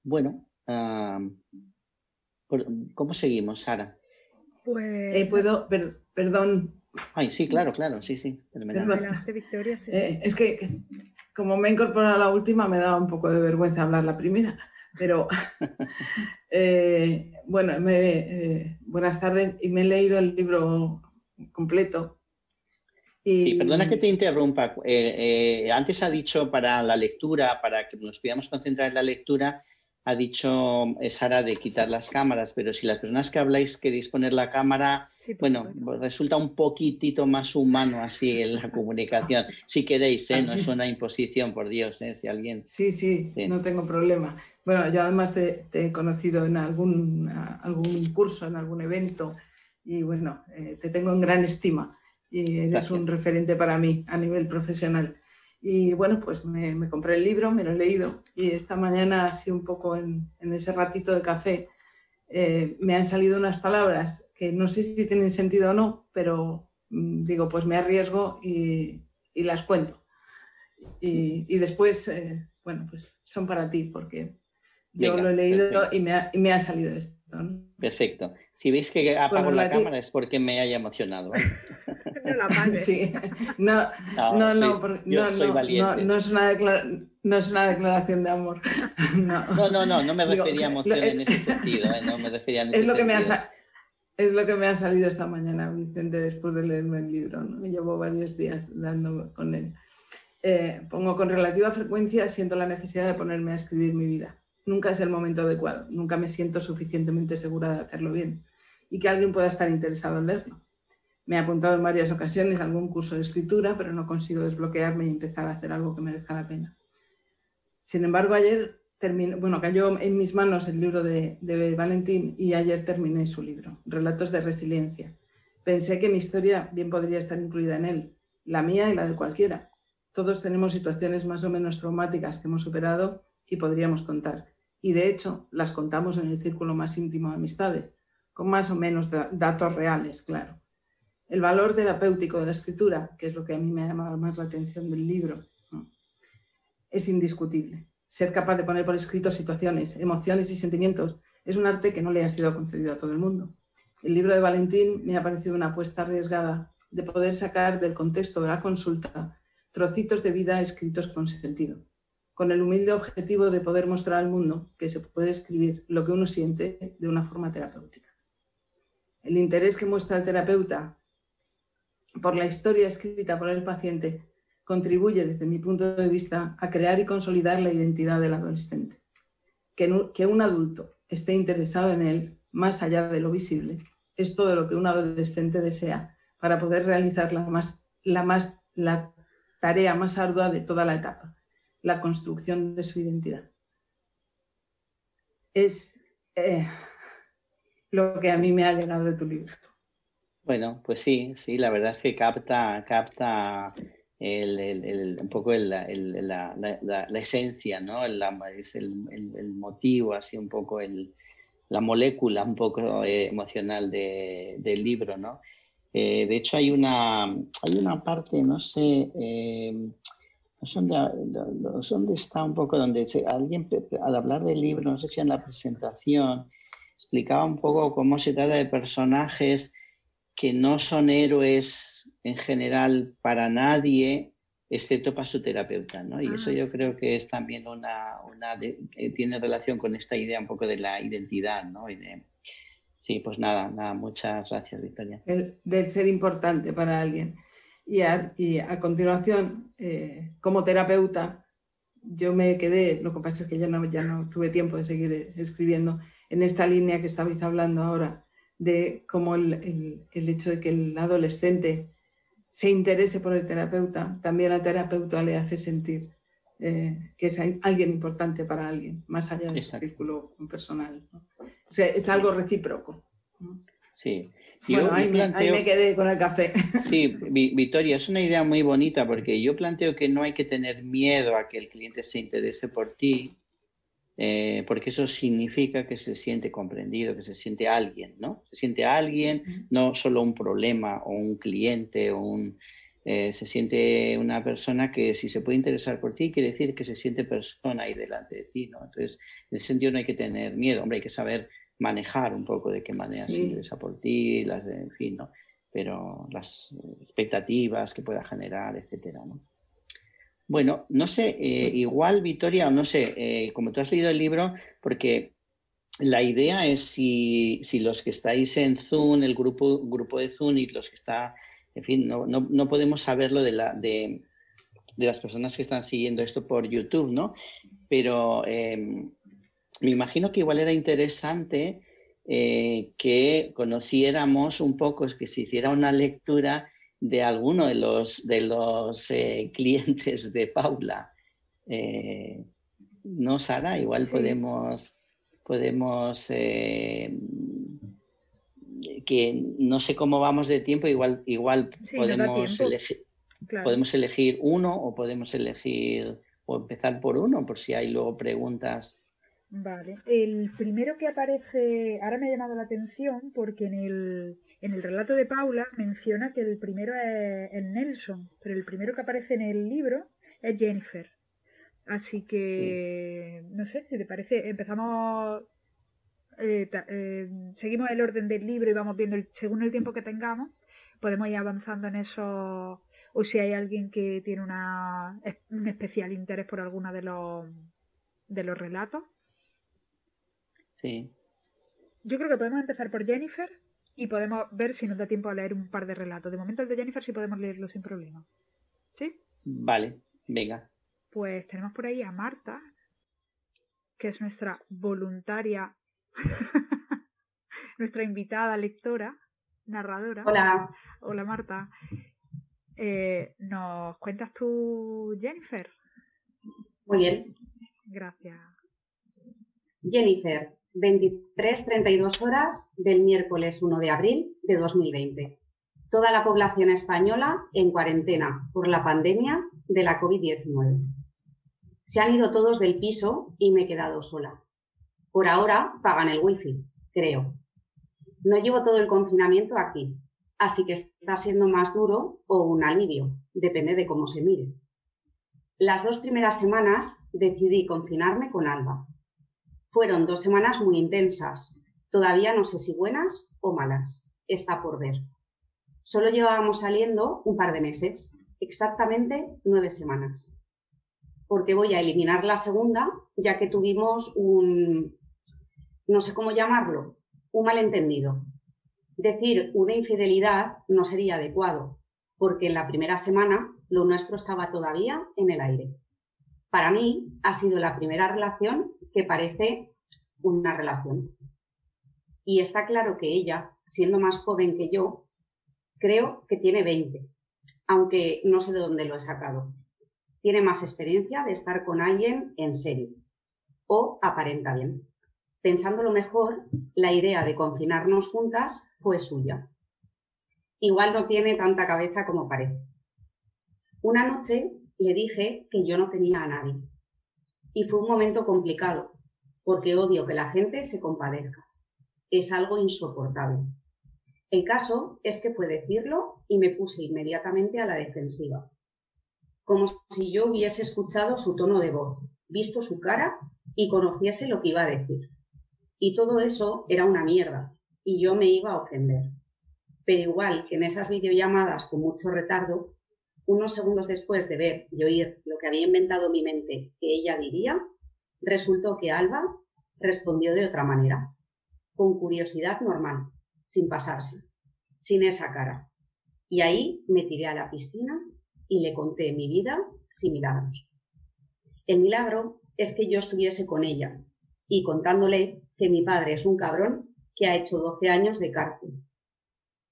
Bueno, ¿cómo seguimos, Sara? Pues... Eh, puedo, perdón. Ay, sí, claro, claro, sí, sí. Victoria, es que como me he incorporado a la última, me daba un poco de vergüenza hablar la primera. Pero [LAUGHS] eh, bueno, eh, buenas tardes y me he leído el libro completo. Y... perdona que te interrumpa. Eh, antes ha dicho para la lectura, para que nos podamos concentrar en la lectura, ha dicho Sara de quitar las cámaras, pero si las personas que habláis queréis poner la cámara, bueno, resulta un poquitito más humano así en la comunicación. Si queréis, ¿eh? no es [LAUGHS] una imposición, por Dios, ¿eh? si alguien... Sí, sí, no tengo problema. Bueno, yo además te, he conocido en algún, algún curso, en algún evento, y bueno, eh, te tengo en gran estima y eres un referente para mí a nivel profesional. Y bueno, pues me, compré el libro, me lo he leído y esta mañana, así un poco en, ese ratito de café, eh, me han salido unas palabras que no sé si tienen sentido o no, pero mm, digo, pues me arriesgo y, las cuento. Y, después, eh, bueno, pues son para ti porque yo lo he leído y me, ha, y me, ha, salido esto. Perfecto. Si veis que apago la, cámara es porque me haya emocionado. [LAUGHS] no No, no, no, no, es una no es una declaración de amor. [LAUGHS] No, no, no, no, me refería a emoción en ese sentido. ¿eh? No me refería en ese es lo que me ha es lo que me ha salido esta mañana, Vicente, después de leerme el libro. Llevo varios días dando con él. Eh, pongo con relativa frecuencia, siento la necesidad de ponerme a escribir mi vida. Nunca es el momento adecuado, nunca me siento suficientemente segura de hacerlo bien y que alguien pueda estar interesado en leerlo. Me he apuntado en varias ocasiones a algún curso de escritura, pero no consigo desbloquearme y empezar a hacer algo que merezca la pena. Sin embargo, ayer terminé, bueno, cayó en mis manos el libro de, de Valentín y ayer terminé su libro, Relatos de Resiliencia. Pensé que mi historia bien podría estar incluida en él, la mía y la de cualquiera. Todos tenemos situaciones más o menos traumáticas que hemos superado y podríamos contar. Y de hecho, las contamos en el círculo más íntimo de amistades, con más o menos datos reales, claro. El valor terapéutico de la escritura, que es lo que a mí me ha llamado más la atención del libro, es indiscutible. Ser capaz de poner por escrito situaciones, emociones y sentimientos es un arte que no le ha sido concedido a todo el mundo. El libro de Valentín me ha parecido una apuesta arriesgada de poder sacar del contexto de la consulta trocitos de vida escritos con sentido, con el humilde objetivo de poder mostrar al mundo que se puede escribir lo que uno siente de una forma terapéutica. El interés que muestra el terapeuta por la historia escrita por el paciente contribuye desde mi punto de vista a crear y consolidar la identidad del adolescente. Que, un adulto esté interesado en él más allá de lo visible es todo lo que un adolescente desea para poder realizar la tarea más ardua de toda la etapa, la construcción de su identidad. Es eh, lo que a mí me ha llegado de tu libro. Bueno, pues sí, sí, la verdad es que capta, capta un poco la, esencia, ¿no? El, es el, motivo, así un poco la molécula un poco eh, emocional del libro, ¿no? Eh, de hecho, hay una, hay una parte, no sé, no sé dónde, está un poco, donde alguien al hablar del libro, no sé si en la presentación, explicaba un poco cómo se trata de personajes que no son héroes en general para nadie, excepto para su terapeuta, ¿no? Y eso ah. yo creo que es también una, una eh, tiene relación con esta idea un poco de la identidad, ¿no? sí, pues nada, nada, muchas gracias, Victoria. El, del ser importante para alguien. Y a, y a continuación, eh, como terapeuta, yo me quedé, lo que pasa es que ya no, ya no tuve tiempo de seguir escribiendo, en esta línea que estabais hablando ahora, de cómo el, hecho de que el adolescente se interese por el terapeuta, también al terapeuta le hace sentir eh, que es alguien importante para alguien, más allá del círculo personal. O sea, es algo recíproco. Sí. Bueno, ahí, me, quedé con el café. [LAUGHS] Sí, Victoria, es una idea muy bonita porque yo planteo que no hay que tener miedo a que el cliente se interese por ti, eh, porque eso significa que se siente comprendido, que se siente alguien, ¿no? Se siente alguien, no solo un problema o un cliente o un... Eh, se siente una persona que si se puede interesar por ti, quiere decir que se siente persona ahí delante de ti, ¿no? Entonces, en ese sentido no hay que tener miedo, hombre, hay que saber manejar un poco de qué manera se interesa por ti, las de, en fin, ¿no? Pero las expectativas que pueda generar, etcétera, ¿no? Bueno, no sé, eh, igual Victoria, no sé, eh, como tú has leído el libro, porque la idea es si, los que estáis en Zoom, el grupo, grupo de Zoom y los que está, en fin, no, podemos saberlo de, la, de, las personas que están siguiendo esto por YouTube, ¿no? Pero em, me imagino que igual era interesante eh, que conociéramos un poco, es que se hiciera una lectura de alguno de los, de los eh, clientes de Paula. Eh, ¿No, Sara? Igual podemos, podemos que no sé cómo vamos de tiempo, igual, igual podemos, elegir, podemos elegir uno o podemos elegir o empezar por uno, por si hay luego preguntas. Vale, el primero que aparece, ahora me ha llamado la atención porque en el, en el relato de Paula menciona que el primero es, Nelson, pero el primero que aparece en el libro es Jennifer. Así que, no sé, si te parece, empezamos, eh, eh, seguimos el orden del libro y vamos viendo, según el tiempo que tengamos, podemos ir avanzando en eso, o si hay alguien que tiene una, un especial interés por alguno de los, de los relatos. Sí. Yo creo que podemos empezar por Jennifer y podemos ver si nos da tiempo a leer un par de relatos. De momento el de Jennifer sí podemos leerlo sin problema. ¿Sí? Vale, venga. Pues tenemos por ahí a Marta, que es nuestra voluntaria, [LAUGHS] nuestra invitada lectora, narradora. Hola. Hola Marta. Eh, ¿Nos cuentas tú, Jennifer? Muy bien. Gracias. Jennifer, 23-32 horas del miércoles 1 de abril de 2020. Toda la población española en cuarentena por la pandemia de la COVID-19. Se han ido todos del piso y me he quedado sola. Por ahora pagan el wifi, creo. No llevo todo el confinamiento aquí, así que está siendo más duro o un alivio, depende de cómo se mire. Las dos primeras semanas decidí confinarme con Alba, fueron dos semanas muy intensas. Todavía no sé si buenas o malas. Está por ver. Solo llevábamos saliendo un par de meses, exactamente nueve semanas. Porque voy a eliminar la segunda, ya que tuvimos un, no sé cómo llamarlo, un malentendido. Decir una infidelidad no sería adecuado, porque en la primera semana lo nuestro estaba todavía en el aire. Para mí ha sido la primera relación que parece una relación. Y está claro que ella, siendo más joven que yo, creo que tiene 20, aunque no sé de dónde lo he sacado. Tiene más experiencia de estar con alguien en serio o aparenta bien. Pensando lo mejor, la idea de confinarnos juntas fue suya. Igual no tiene tanta cabeza como parece. Una noche le dije que yo no tenía a nadie. Y fue un momento complicado, porque odio que la gente se compadezca. Es algo insoportable. El caso es que fue decirlo y me puse inmediatamente a la defensiva, como si yo hubiese escuchado su tono de voz, visto su cara y conociese lo que iba a decir. Y todo eso era una mierda, y yo me iba a ofender. Pero igual que en esas videollamadas con mucho retardo, unos segundos después de ver y oír lo que había inventado mi mente que ella diría, resultó que Alba respondió de otra manera, con curiosidad normal, sin pasarse, sin esa cara. Y ahí me tiré a la piscina y le conté mi vida sin milagros. El milagro es que yo estuviese con ella y contándole que mi padre es un cabrón que ha hecho 12 años de cárcel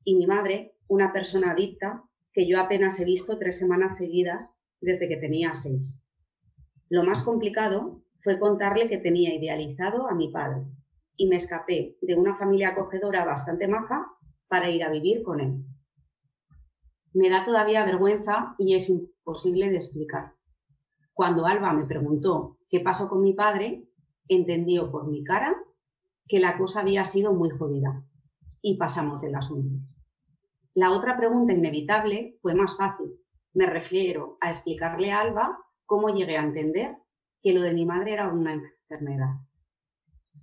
y mi madre una persona adicta que yo apenas he visto tres semanas seguidas desde que tenía seis. Lo más complicado fue contarle que tenía idealizado a mi padre y me escapé de una familia acogedora bastante maja para ir a vivir con él. Me da todavía vergüenza y es imposible de explicar. Cuando Alba me preguntó qué pasó con mi padre, entendió por mi cara que la cosa había sido muy jodida y pasamos del asunto. La otra pregunta inevitable fue más fácil. Me refiero a explicarle a Alba cómo llegué a entender que lo de mi madre era una enfermedad.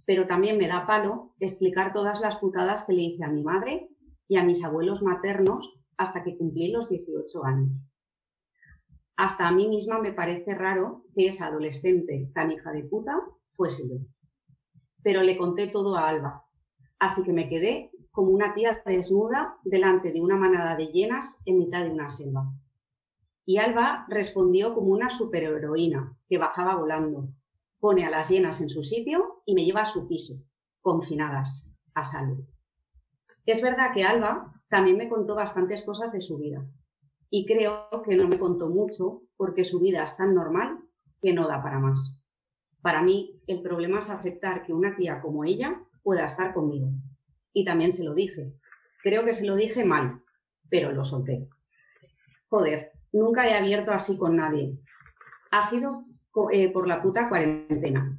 Pero también me da palo explicar todas las putadas que le hice a mi madre y a mis abuelos maternos hasta que cumplí los 18 años. Hasta a mí misma me parece raro que esa adolescente tan hija de puta fuese yo. Pero le conté todo a Alba, así que me quedé como una tía desnuda delante de una manada de hienas en mitad de una selva. Y Alba respondió como una superheroína que bajaba volando, pone a las hienas en su sitio y me lleva a su piso, confinadas, a salud. Es verdad que Alba también me contó bastantes cosas de su vida y creo que no me contó mucho porque su vida es tan normal que no da para más. Para mí, el problema es aceptar que una tía como ella pueda estar conmigo y también se lo dije. Creo que se lo dije mal, pero lo solté. Joder, nunca he abierto así con nadie. Ha sido eh, por la puta cuarentena.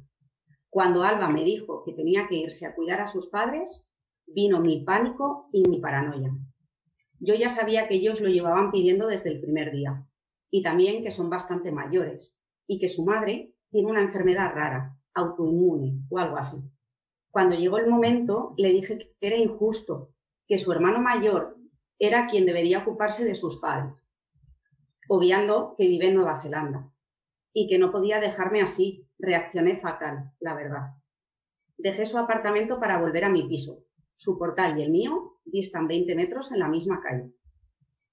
Cuando Alba me dijo que tenía que irse a cuidar a sus padres, vino mi pánico y mi paranoia. Yo ya sabía que ellos lo llevaban pidiendo desde el primer día y también que son bastante mayores y que su madre tiene una enfermedad rara, autoinmune o algo así. Cuando llegó el momento, le dije que era injusto, que su hermano mayor era quien debería ocuparse de sus padres, obviando que vive en Nueva Zelanda, y que no podía dejarme así. Reaccioné fatal, la verdad. Dejé su apartamento para volver a mi piso. Su portal y el mío distan 20 metros en la misma calle.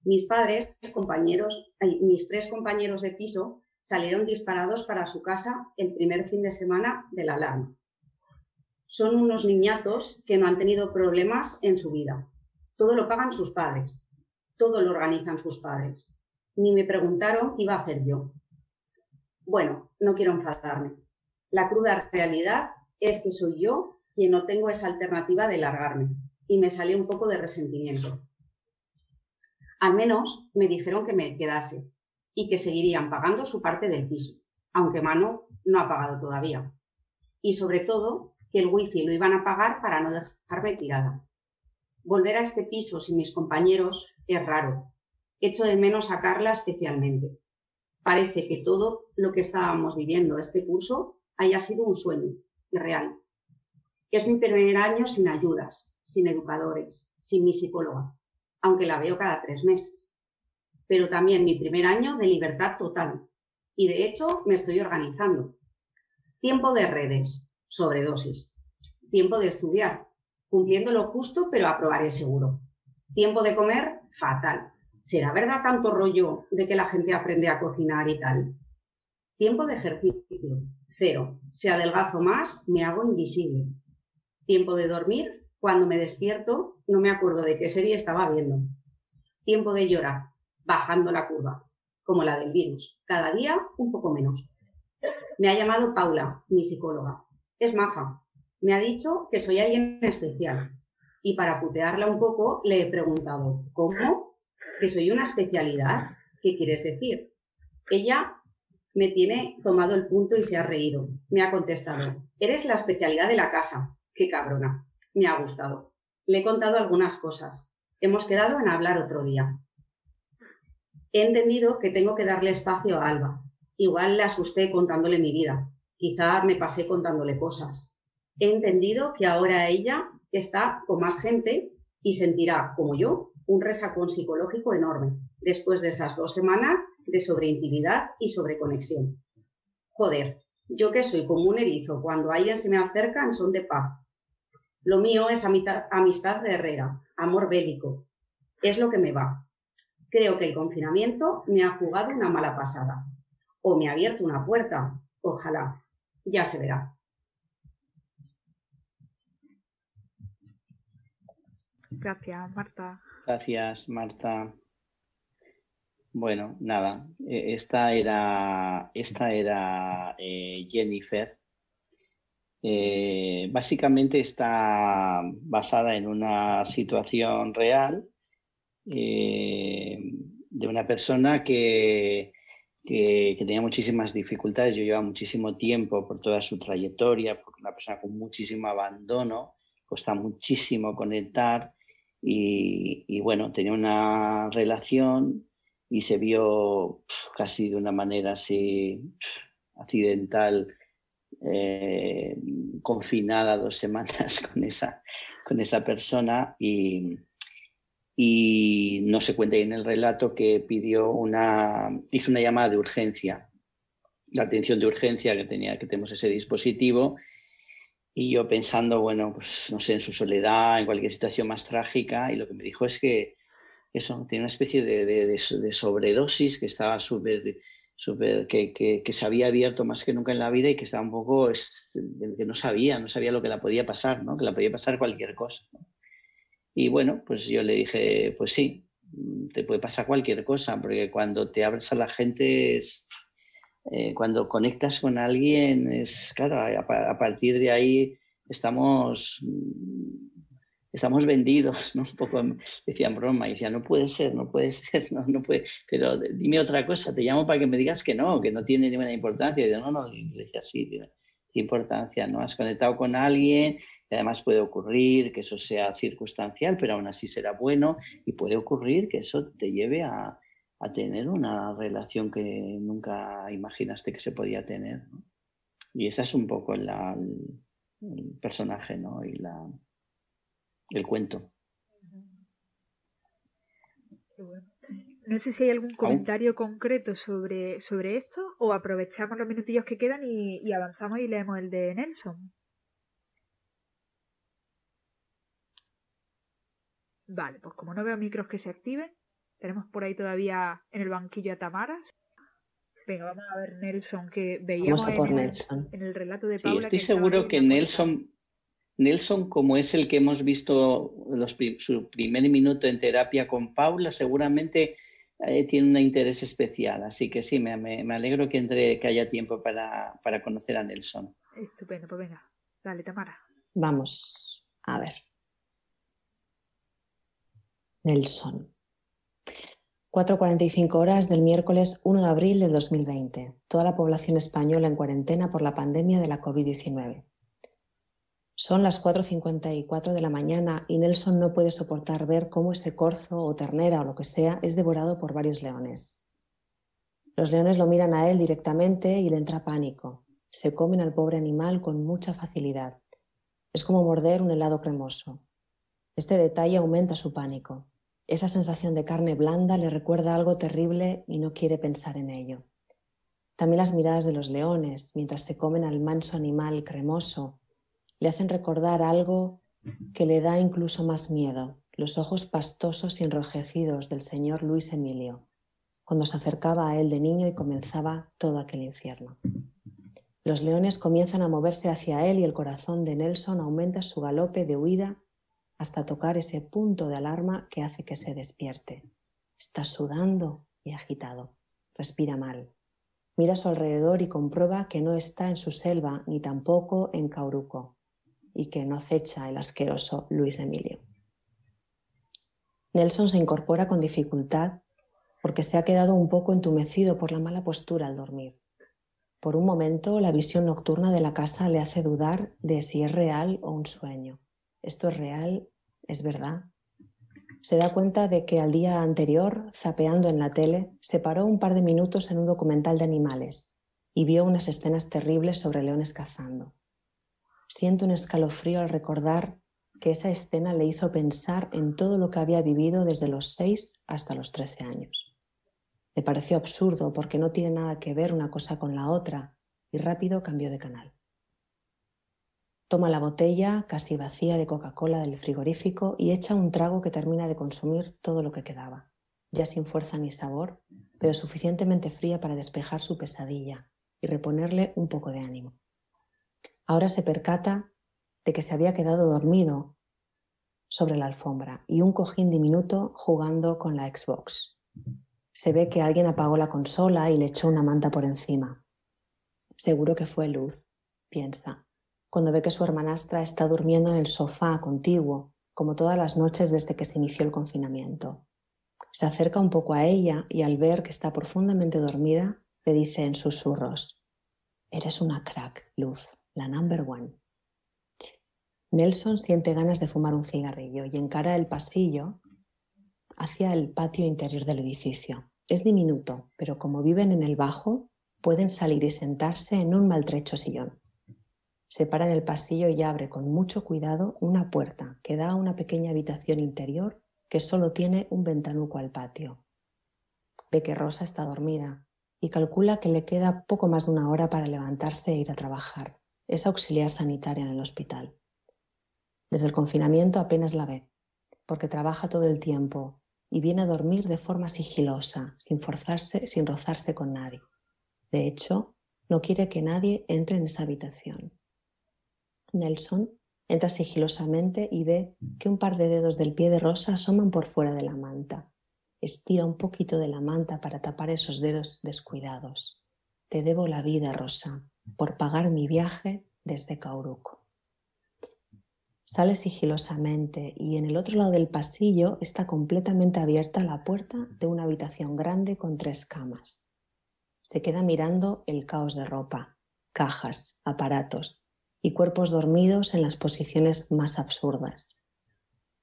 Mis padres, compañeros, mis tres compañeros de piso salieron disparados para su casa el primer fin de semana de la alarma son unos niñatos que no han tenido problemas en su vida. Todo lo pagan sus padres, todo lo organizan sus padres. Ni me preguntaron qué iba a hacer yo. Bueno, no quiero enfadarme. La cruda realidad es que soy yo quien no tengo esa alternativa de largarme y me salió un poco de resentimiento. Al menos me dijeron que me quedase y que seguirían pagando su parte del piso, aunque Mano no ha pagado todavía. Y sobre todo que el wifi lo iban a pagar para no dejarme tirada. Volver a este piso sin mis compañeros es raro. Echo de menos a Carla especialmente. Parece que todo lo que estábamos viviendo este curso haya sido un sueño irreal. Es mi primer año sin ayudas, sin educadores, sin mi psicóloga, aunque la veo cada tres meses. Pero también mi primer año de libertad total. Y de hecho me estoy organizando. Tiempo de redes, sobredosis. Tiempo de estudiar, cumpliendo lo justo, pero aprobaré seguro. Tiempo de comer, fatal. ¿será verdad tanto rollo de que la gente aprende a cocinar y tal? Tiempo de ejercicio, cero. Si adelgazo más, me hago invisible. Tiempo de dormir, cuando me despierto, no me acuerdo de qué serie estaba viendo. Tiempo de llorar, bajando la curva, como la del virus. Cada día un poco menos. Me ha llamado Paula, mi psicóloga. Es maja. Me ha dicho que soy alguien especial. Y para putearla un poco, le he preguntado, ¿cómo? ¿Que soy una especialidad? ¿Qué quieres decir? Ella me tiene tomado el punto y se ha reído. Me ha contestado, eres la especialidad de la casa. Qué cabrona. Me ha gustado. Le he contado algunas cosas. Hemos quedado en hablar otro día. He entendido que tengo que darle espacio a Alba. Igual le asusté contándole mi vida. Quizá me pasé contándole cosas. He entendido que ahora ella está con más gente y sentirá, como yo, un resacón psicológico enorme después de esas dos semanas de sobreintimidad y sobreconexión. Joder, yo que soy como un erizo cuando alguien se me acerca en son de paz. Lo mío es amistad guerrera, amor bélico. Es lo que me va. Creo que el confinamiento me ha jugado una mala pasada. O me ha abierto una puerta. Ojalá. Ya se verá. Gracias, Marta. Gracias, Marta. Bueno, nada, e, esta era, esta era eh, Jennifer. Eh, básicamente está basada en una situación real eh, de una persona que, que, tenía muchísimas dificultades. Yo llevaba muchísimo tiempo por toda su trayectoria, porque una persona con muchísimo abandono, cuesta muchísimo conectar y, y bueno, tenía una relación y se vio casi de una manera así accidental, eh, confinada dos semanas [LAUGHS] con esa, con esa persona y, y no se cuenta en el relato que pidió una, hizo una llamada de urgencia, la atención de urgencia que tenía, que tenemos ese dispositivo y yo pensando, bueno, pues no sé, en su soledad, en cualquier situación más trágica y lo que me dijo es que eso, tiene una especie de, sobredosis que estaba súper, super, que, que, se había abierto más que nunca en la vida y que estaba un poco, que no sabía, no sabía lo que la podía pasar, ¿no? que la podía pasar cualquier cosa. Y bueno, pues yo le dije, pues sí, te puede pasar cualquier cosa, porque cuando te abres a la gente. Eh, cuando conectas con alguien, es claro, a, partir de ahí estamos estamos vendidos, ¿no? Un poco decían broma, y decía, no puede ser, no puede [LAUGHS] ser, no, no puede, pero dime otra cosa, te llamo para que me digas que no, que no tiene ninguna importancia. Y yo, no, no, y decía, sí, tiene importancia, ¿no? Has conectado con alguien, y además puede ocurrir que eso sea circunstancial, pero aún así será bueno, y puede ocurrir que eso te lleve a, a tener una relación que nunca imaginaste que se podía tener, ¿no? Y ese es un poco la, el personaje, ¿no? Y la, el cuento. No sé si hay algún comentario concreto sobre, sobre esto o aprovechamos los minutillos que quedan y, avanzamos y leemos el de Nelson. Vale, pues como no veo micros que se activen, tenemos por ahí todavía en el banquillo a Tamara. Venga, vamos a ver Nelson, que veíamos en, El, relato de Paula. estoy seguro que Nelson, Nelson, como es el que hemos visto su primer minuto en terapia con Paula, seguramente eh, tiene un interés especial. Así que sí, me, alegro que, entre, que haya tiempo para, para conocer a Nelson. Estupendo, pues venga, dale, Tamara. Vamos a ver. Nelson. 4.45 horas del miércoles 1 de abril de 2020. Toda la población española en cuarentena por la pandemia de la COVID-19. Son las 4.54 de la mañana y Nelson no puede soportar ver cómo ese corzo o ternera o lo que sea es devorado por varios leones. Los leones lo miran a él directamente y le entra pánico. Se comen al pobre animal con mucha facilidad. Es como morder un helado cremoso. Este detalle aumenta su pánico. Esa sensación de carne blanda le recuerda algo terrible y no quiere pensar en ello. También las miradas de los leones mientras se comen al manso animal cremoso le hacen recordar algo que le da incluso más miedo, los ojos pastosos y enrojecidos del señor Luis Emilio, cuando se acercaba a él de niño y comenzaba todo aquel infierno. Los leones comienzan a moverse hacia él y el corazón de Nelson aumenta su galope de huida hasta tocar ese punto de alarma que hace que se despierte. Está sudando y agitado. Respira mal. Mira a su alrededor y comprueba que no está en su selva ni tampoco en Cauruco y que no acecha el asqueroso Luis Emilio. Nelson se incorpora con dificultad porque se ha quedado un poco entumecido por la mala postura al dormir. Por un momento, la visión nocturna de la casa le hace dudar de si es real o un sueño. ¿Esto es real? ¿Es verdad? Se da cuenta de que al día anterior, zapeando en la tele, se paró un par de minutos en un documental de animales y vio unas escenas terribles sobre leones cazando. Siente un escalofrío al recordar que esa escena le hizo pensar en todo lo que había vivido desde los 6 hasta los 13 años. Le pareció absurdo porque no tiene nada que ver una cosa con la otra y rápido cambió de canal. Toma la botella casi vacía de Coca-Cola del frigorífico y echa un trago que termina de consumir todo lo que quedaba, ya sin fuerza ni sabor, pero suficientemente fría para despejar su pesadilla y reponerle un poco de ánimo. Ahora se percata de que se había quedado dormido sobre la alfombra y un cojín diminuto jugando con la Xbox. Se ve que alguien apagó la consola y le echó una manta por encima. Seguro que fue Luz, piensa, cuando ve que su hermanastra está durmiendo en el sofá contiguo, como todas las noches desde que se inició el confinamiento. Se acerca un poco a ella y al ver que está profundamente dormida, le dice en susurros, Eres una crack, Luz, la number one. Nelson siente ganas de fumar un cigarrillo y encara el pasillo hacia el patio interior del edificio. Es diminuto, pero como viven en el bajo, pueden salir y sentarse en un maltrecho sillón. Se para en el pasillo y abre con mucho cuidado una puerta que da a una pequeña habitación interior que solo tiene un ventanuco al patio. Ve que Rosa está dormida y calcula que le queda poco más de una hora para levantarse e ir a trabajar. Es auxiliar sanitaria en el hospital. Desde el confinamiento apenas la ve, porque trabaja todo el tiempo y viene a dormir de forma sigilosa, sin forzarse, sin rozarse con nadie. De hecho, no quiere que nadie entre en esa habitación. Nelson entra sigilosamente y ve que un par de dedos del pie de Rosa asoman por fuera de la manta. Estira un poquito de la manta para tapar esos dedos descuidados. Te debo la vida, Rosa, por pagar mi viaje desde Cauruco. Sale sigilosamente y en el otro lado del pasillo está completamente abierta la puerta de una habitación grande con tres camas. Se queda mirando el caos de ropa, cajas, aparatos y cuerpos dormidos en las posiciones más absurdas.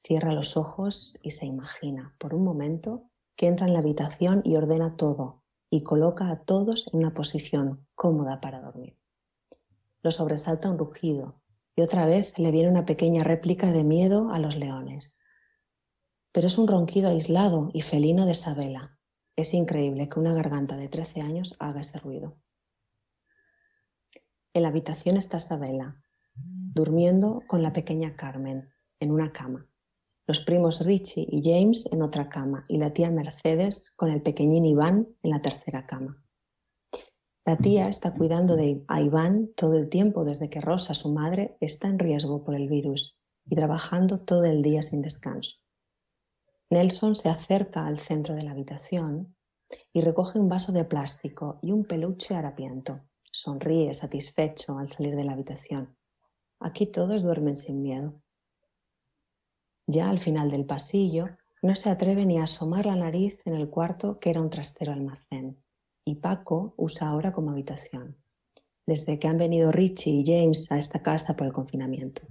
Cierra los ojos y se imagina por un momento que entra en la habitación y ordena todo y coloca a todos en una posición cómoda para dormir. Lo sobresalta un rugido y otra vez le viene una pequeña réplica de miedo a los leones. Pero es un ronquido aislado y felino de Sabela. Es increíble que una garganta de 13 años haga ese ruido. En la habitación está Sabela, durmiendo con la pequeña Carmen en una cama, los primos Richie y James en otra cama y la tía Mercedes con el pequeñín Iván en la tercera cama. La tía está cuidando de a Iván todo el tiempo desde que Rosa, su madre, está en riesgo por el virus y trabajando todo el día sin descanso. Nelson se acerca al centro de la habitación y recoge un vaso de plástico y un peluche harapiento. Sonríe satisfecho al salir de la habitación. Aquí todos duermen sin miedo. Ya al final del pasillo, no se atreve ni a asomar la nariz en el cuarto que era un trastero almacén y Paco usa ahora como habitación, desde que han venido Richie y James a esta casa por el confinamiento.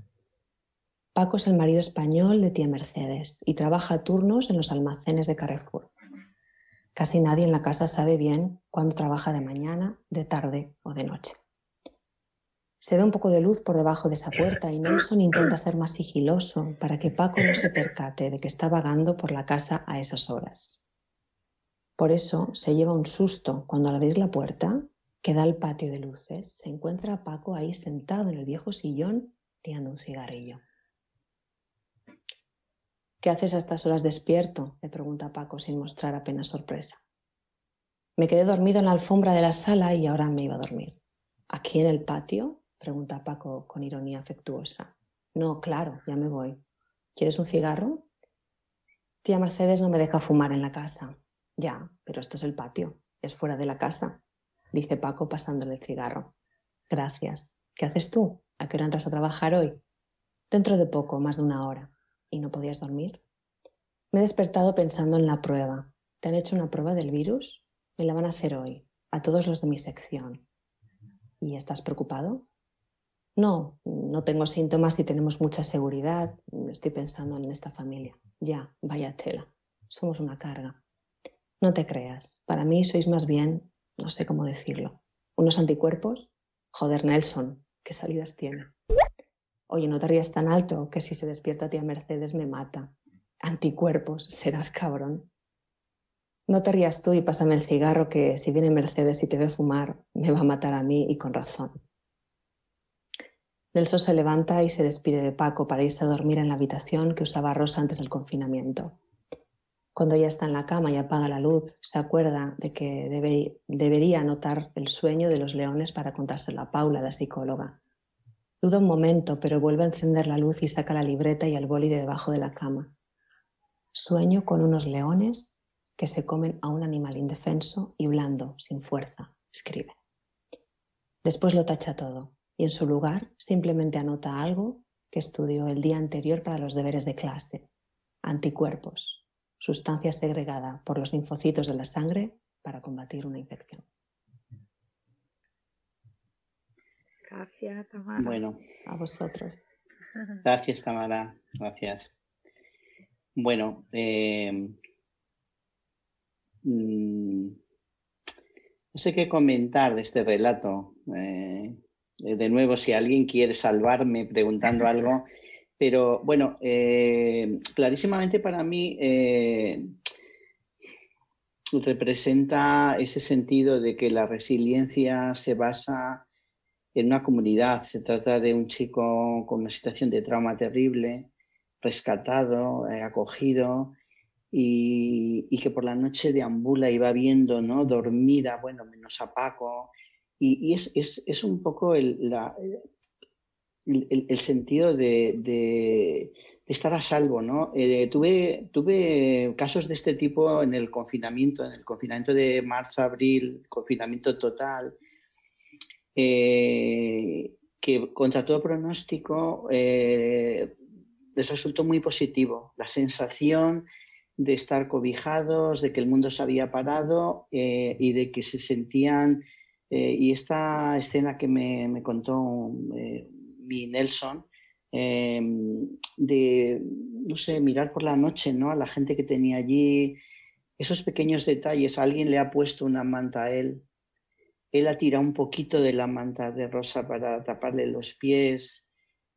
Paco es el marido español de tía Mercedes y trabaja a turnos en los almacenes de Carrefour. Casi nadie en la casa sabe bien cuándo trabaja de mañana, de tarde o de noche. Se ve un poco de luz por debajo de esa puerta y Nelson intenta ser más sigiloso para que Paco no se percate de que está vagando por la casa a esas horas. Por eso se lleva un susto cuando al abrir la puerta, que da al patio de luces, se encuentra a Paco ahí sentado en el viejo sillón tirando un cigarrillo. ¿Qué haces a estas horas despierto? le pregunta Paco sin mostrar apenas sorpresa. Me quedé dormido en la alfombra de la sala y ahora me iba a dormir. ¿Aquí en el patio? pregunta Paco con ironía afectuosa. No, claro, ya me voy. ¿Quieres un cigarro? Tía Mercedes no me deja fumar en la casa. Ya, pero esto es el patio, es fuera de la casa, dice Paco pasándole el cigarro. Gracias. ¿Qué haces tú? ¿A qué hora entras a trabajar hoy? Dentro de poco, más de una hora. ¿Y no podías dormir? Me he despertado pensando en la prueba. ¿Te han hecho una prueba del virus? Me la van a hacer hoy, a todos los de mi sección. ¿Y estás preocupado? No, no tengo síntomas y tenemos mucha seguridad. Estoy pensando en esta familia. Ya, vaya tela. Somos una carga. No te creas. Para mí sois más bien, no sé cómo decirlo, unos anticuerpos. Joder, Nelson, ¿qué salidas tiene? Oye, no te rías tan alto que si se despierta tía Mercedes me mata. Anticuerpos, [LAUGHS] serás cabrón. No te rías tú y pásame el cigarro que si viene Mercedes y te ve fumar, me va a matar a mí y con razón. Nelson se levanta y se despide de Paco para irse a dormir en la habitación que usaba Rosa antes del confinamiento. Cuando ella está en la cama y apaga la luz, se acuerda de que debería anotar el sueño de los leones para contárselo a Paula, la psicóloga. Duda un momento, pero vuelve a encender la luz y saca la libreta y el boli de debajo de la cama. Sueño con unos leones que se comen a un animal indefenso y blando, sin fuerza, escribe. Después lo tacha todo y en su lugar simplemente anota algo que estudió el día anterior para los deberes de clase. Anticuerpos, sustancia segregada por los linfocitos de la sangre para combatir una infección. Gracias, Tamara. Bueno. A vosotros. [LAUGHS] Gracias, Tamara. Gracias. Bueno, eh, mm, no sé qué comentar de este relato. Eh, de nuevo, si alguien quiere salvarme preguntando [LAUGHS] algo, pero bueno, eh, clarísimamente para mí representa ese sentido de que la resiliencia se basa en una comunidad. Se trata de un chico con una situación de trauma terrible, rescatado, eh, acogido y, que por la noche deambula y va viendo, ¿no? Dormida, bueno, menos a Paco. Y, es, un poco el, el, sentido de, estar a salvo, ¿no? Eh, tuve, tuve casos de este tipo en el confinamiento, en el confinamiento de marzo-abril, confinamiento total, eh, que contra todo pronóstico eh, les resultó muy positivo. La sensación de estar cobijados, de que el mundo se había parado eh, y de que se sentían, y esta escena que me, contó mi Nelson, de, no sé, mirar por la noche ¿no? a la gente que tenía allí, esos pequeños detalles, alguien le ha puesto una manta a él, él ha tirado un poquito de la manta de rosa para taparle los pies,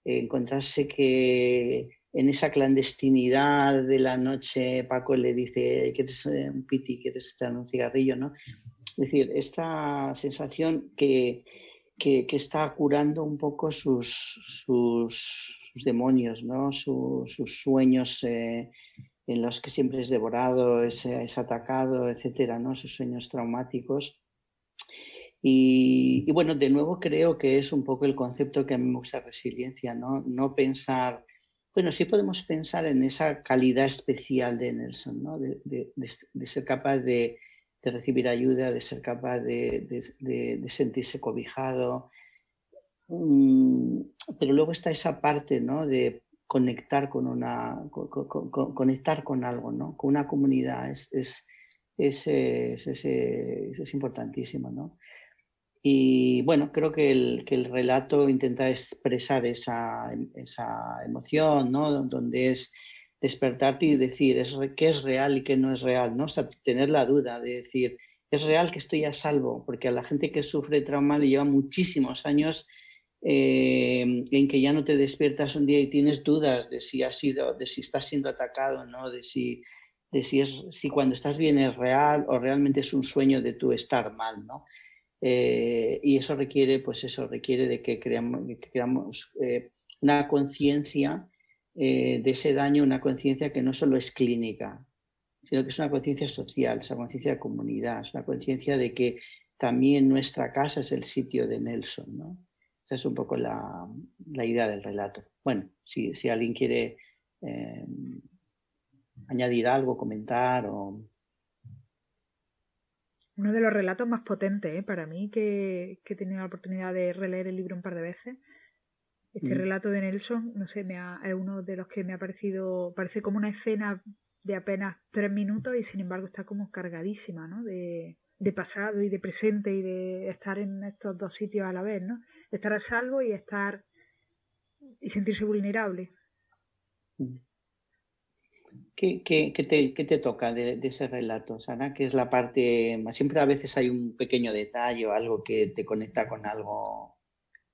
encontrarse que en esa clandestinidad de la noche Paco le dice, ¿quieres un piti? ¿Quieres un cigarrillo? ¿no? Es decir, esta sensación que, que, está curando un poco sus, sus, demonios, ¿no? sus sueños eh, en los que siempre es devorado, es, es atacado, etcétera, ¿no? sus sueños traumáticos. Y, bueno, de nuevo creo que es un poco el concepto que a mí me gusta resiliencia, ¿no? No pensar, bueno, sí podemos pensar en esa calidad especial de Nelson, ¿no? De, ser capaz de, recibir ayuda, de ser capaz de, sentirse cobijado. Mm, pero luego está esa parte, ¿no? De conectar con una, conectar con algo, ¿no? Con una comunidad. Es, es, es, es importantísimo, ¿no? Y bueno, creo que el, que el relato intenta expresar esa, esa, emoción, ¿no? Donde es despertarte y decir es, qué es real y qué no es real, ¿no? O sea, tener la duda de decir, es real que estoy a salvo, porque a la gente que sufre trauma le lleva muchísimos años eh, en que ya no te despiertas un día y tienes dudas de si has sido, de si estás siendo atacado, ¿no? De si, de si, es, si cuando estás bien es real o realmente es un sueño de tu estar mal, ¿no? Eh, y eso requiere, pues eso requiere de que creamos, creamos eh, una conciencia eh, de ese daño una conciencia que no solo es clínica, sino que es una conciencia social, es una conciencia de comunidad, es una conciencia de que también nuestra casa es el sitio de Nelson. ¿no? Esa es un poco la, idea del relato. Bueno, si, alguien quiere añadir algo, comentar o... Uno de los relatos más potentes ¿eh? para mí, que, que, he tenido la oportunidad de releer el libro un par de veces. Este mm. relato de Nelson, no sé, me es uno de los que me ha parecido, parece como una escena de apenas tres minutos y sin embargo está como cargadísima, ¿no? De, de pasado y de presente y de estar en estos dos sitios a la vez, ¿no? estar a salvo y estar y sentirse vulnerable. ¿Qué, te, toca de, ese relato, Sara? ¿Qué es la parte, siempre a veces hay un pequeño detalle o algo que te conecta con algo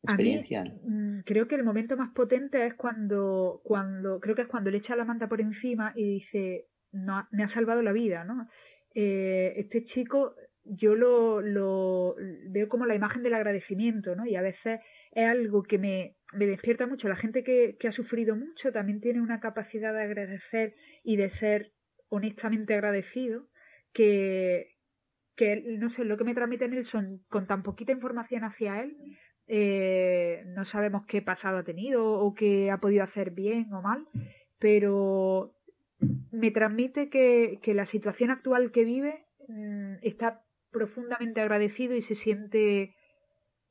experiencial? Mm, creo que el momento más potente es cuando, cuando, creo que es cuando le echa la manta por encima y dice, no, me ha salvado la vida, ¿no? Eh, este chico yo lo, lo, veo como la imagen del agradecimiento, ¿no? Y a veces es algo que me, me despierta mucho. La gente que, que, ha sufrido mucho también tiene una capacidad de agradecer y de ser honestamente agradecido que, que no sé, lo que me transmite Nelson con tan poquita información hacia él, eh, no sabemos qué pasado ha tenido o qué ha podido hacer bien o mal, pero me transmite que, que la situación actual que vive mm, está profundamente agradecido y se siente,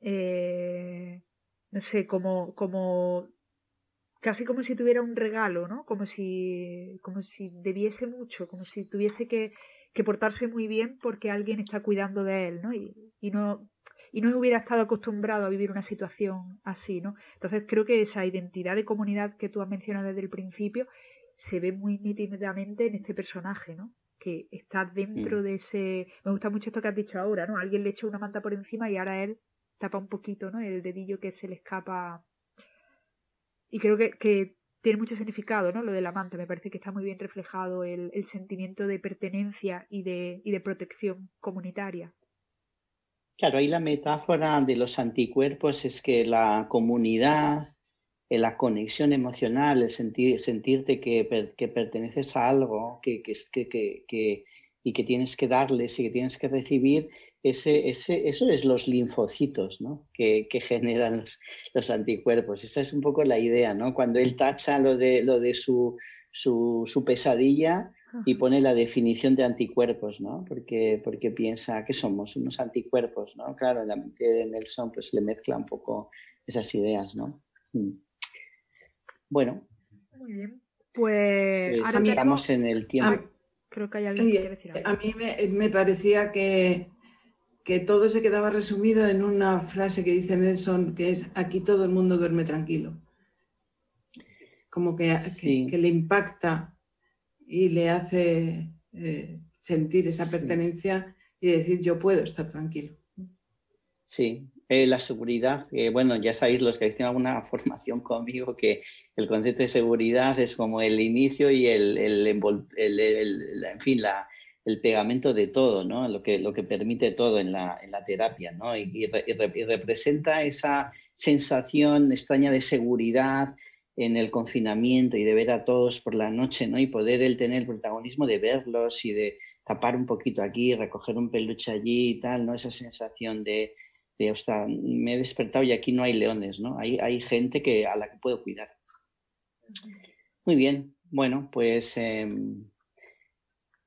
eh, no sé, como, como casi como si tuviera un regalo, ¿no? Como si, como si debiese mucho, como si tuviese que, que portarse muy bien porque alguien está cuidando de él, ¿no? Y, y, no y no hubiera estado acostumbrado a vivir una situación así, ¿no? Entonces creo que esa identidad de comunidad que tú has mencionado desde el principio se ve muy nítidamente en este personaje, ¿no? Que está dentro mm. de ese... Me gusta mucho esto que has dicho ahora, ¿no? Alguien le echa una manta por encima y ahora él tapa un poquito, ¿no? El dedillo que se le escapa. Y creo que, tiene mucho significado, ¿no? Lo del amante. Me parece que está muy bien reflejado el, sentimiento de pertenencia y de, y de protección comunitaria. Claro, ahí la metáfora de los anticuerpos es que la comunidad la conexión emocional, el sentir, sentirte que, que perteneces a algo que, que, y que tienes que darles y que tienes que recibir, ese, ese, eso es los linfocitos ¿no? que, generan los, anticuerpos. Esa es un poco la idea, ¿no? Cuando él tacha lo de, lo de su, su, su pesadilla y pone la definición de anticuerpos, ¿no? Porque, porque piensa que somos unos anticuerpos, ¿no? Claro, en la mente de Nelson pues le mezcla un poco esas ideas, ¿no? Mm. Bueno. Muy bien. Pues, pues ahora estamos en el tiempo. Creo que hay alguien que quiere decir algo. A mí me, parecía que, que todo se quedaba resumido en una frase que dice Nelson, que es aquí todo el mundo duerme tranquilo. Como que, que, le impacta y le hace eh, sentir esa pertenencia y decir yo puedo estar tranquilo. Sí, eh, la seguridad, bueno, ya sabéis los que habéis tenido alguna [LAUGHS] formación conmigo que el concepto de seguridad es como el inicio y el, el, en fin, la, el pegamento de todo, ¿no? Lo que, lo que permite todo en la, en la terapia, ¿no? Y, y, representa esa sensación extraña de seguridad en el confinamiento y de ver a todos por la noche, ¿no? Y poder él tener el protagonismo de verlos y de tapar un poquito aquí, recoger un peluche allí y tal, ¿no? Esa sensación de, me he despertado y aquí no hay leones, ¿no? Hay, hay gente que, a la que puedo cuidar. Muy bien, bueno, pues... Em,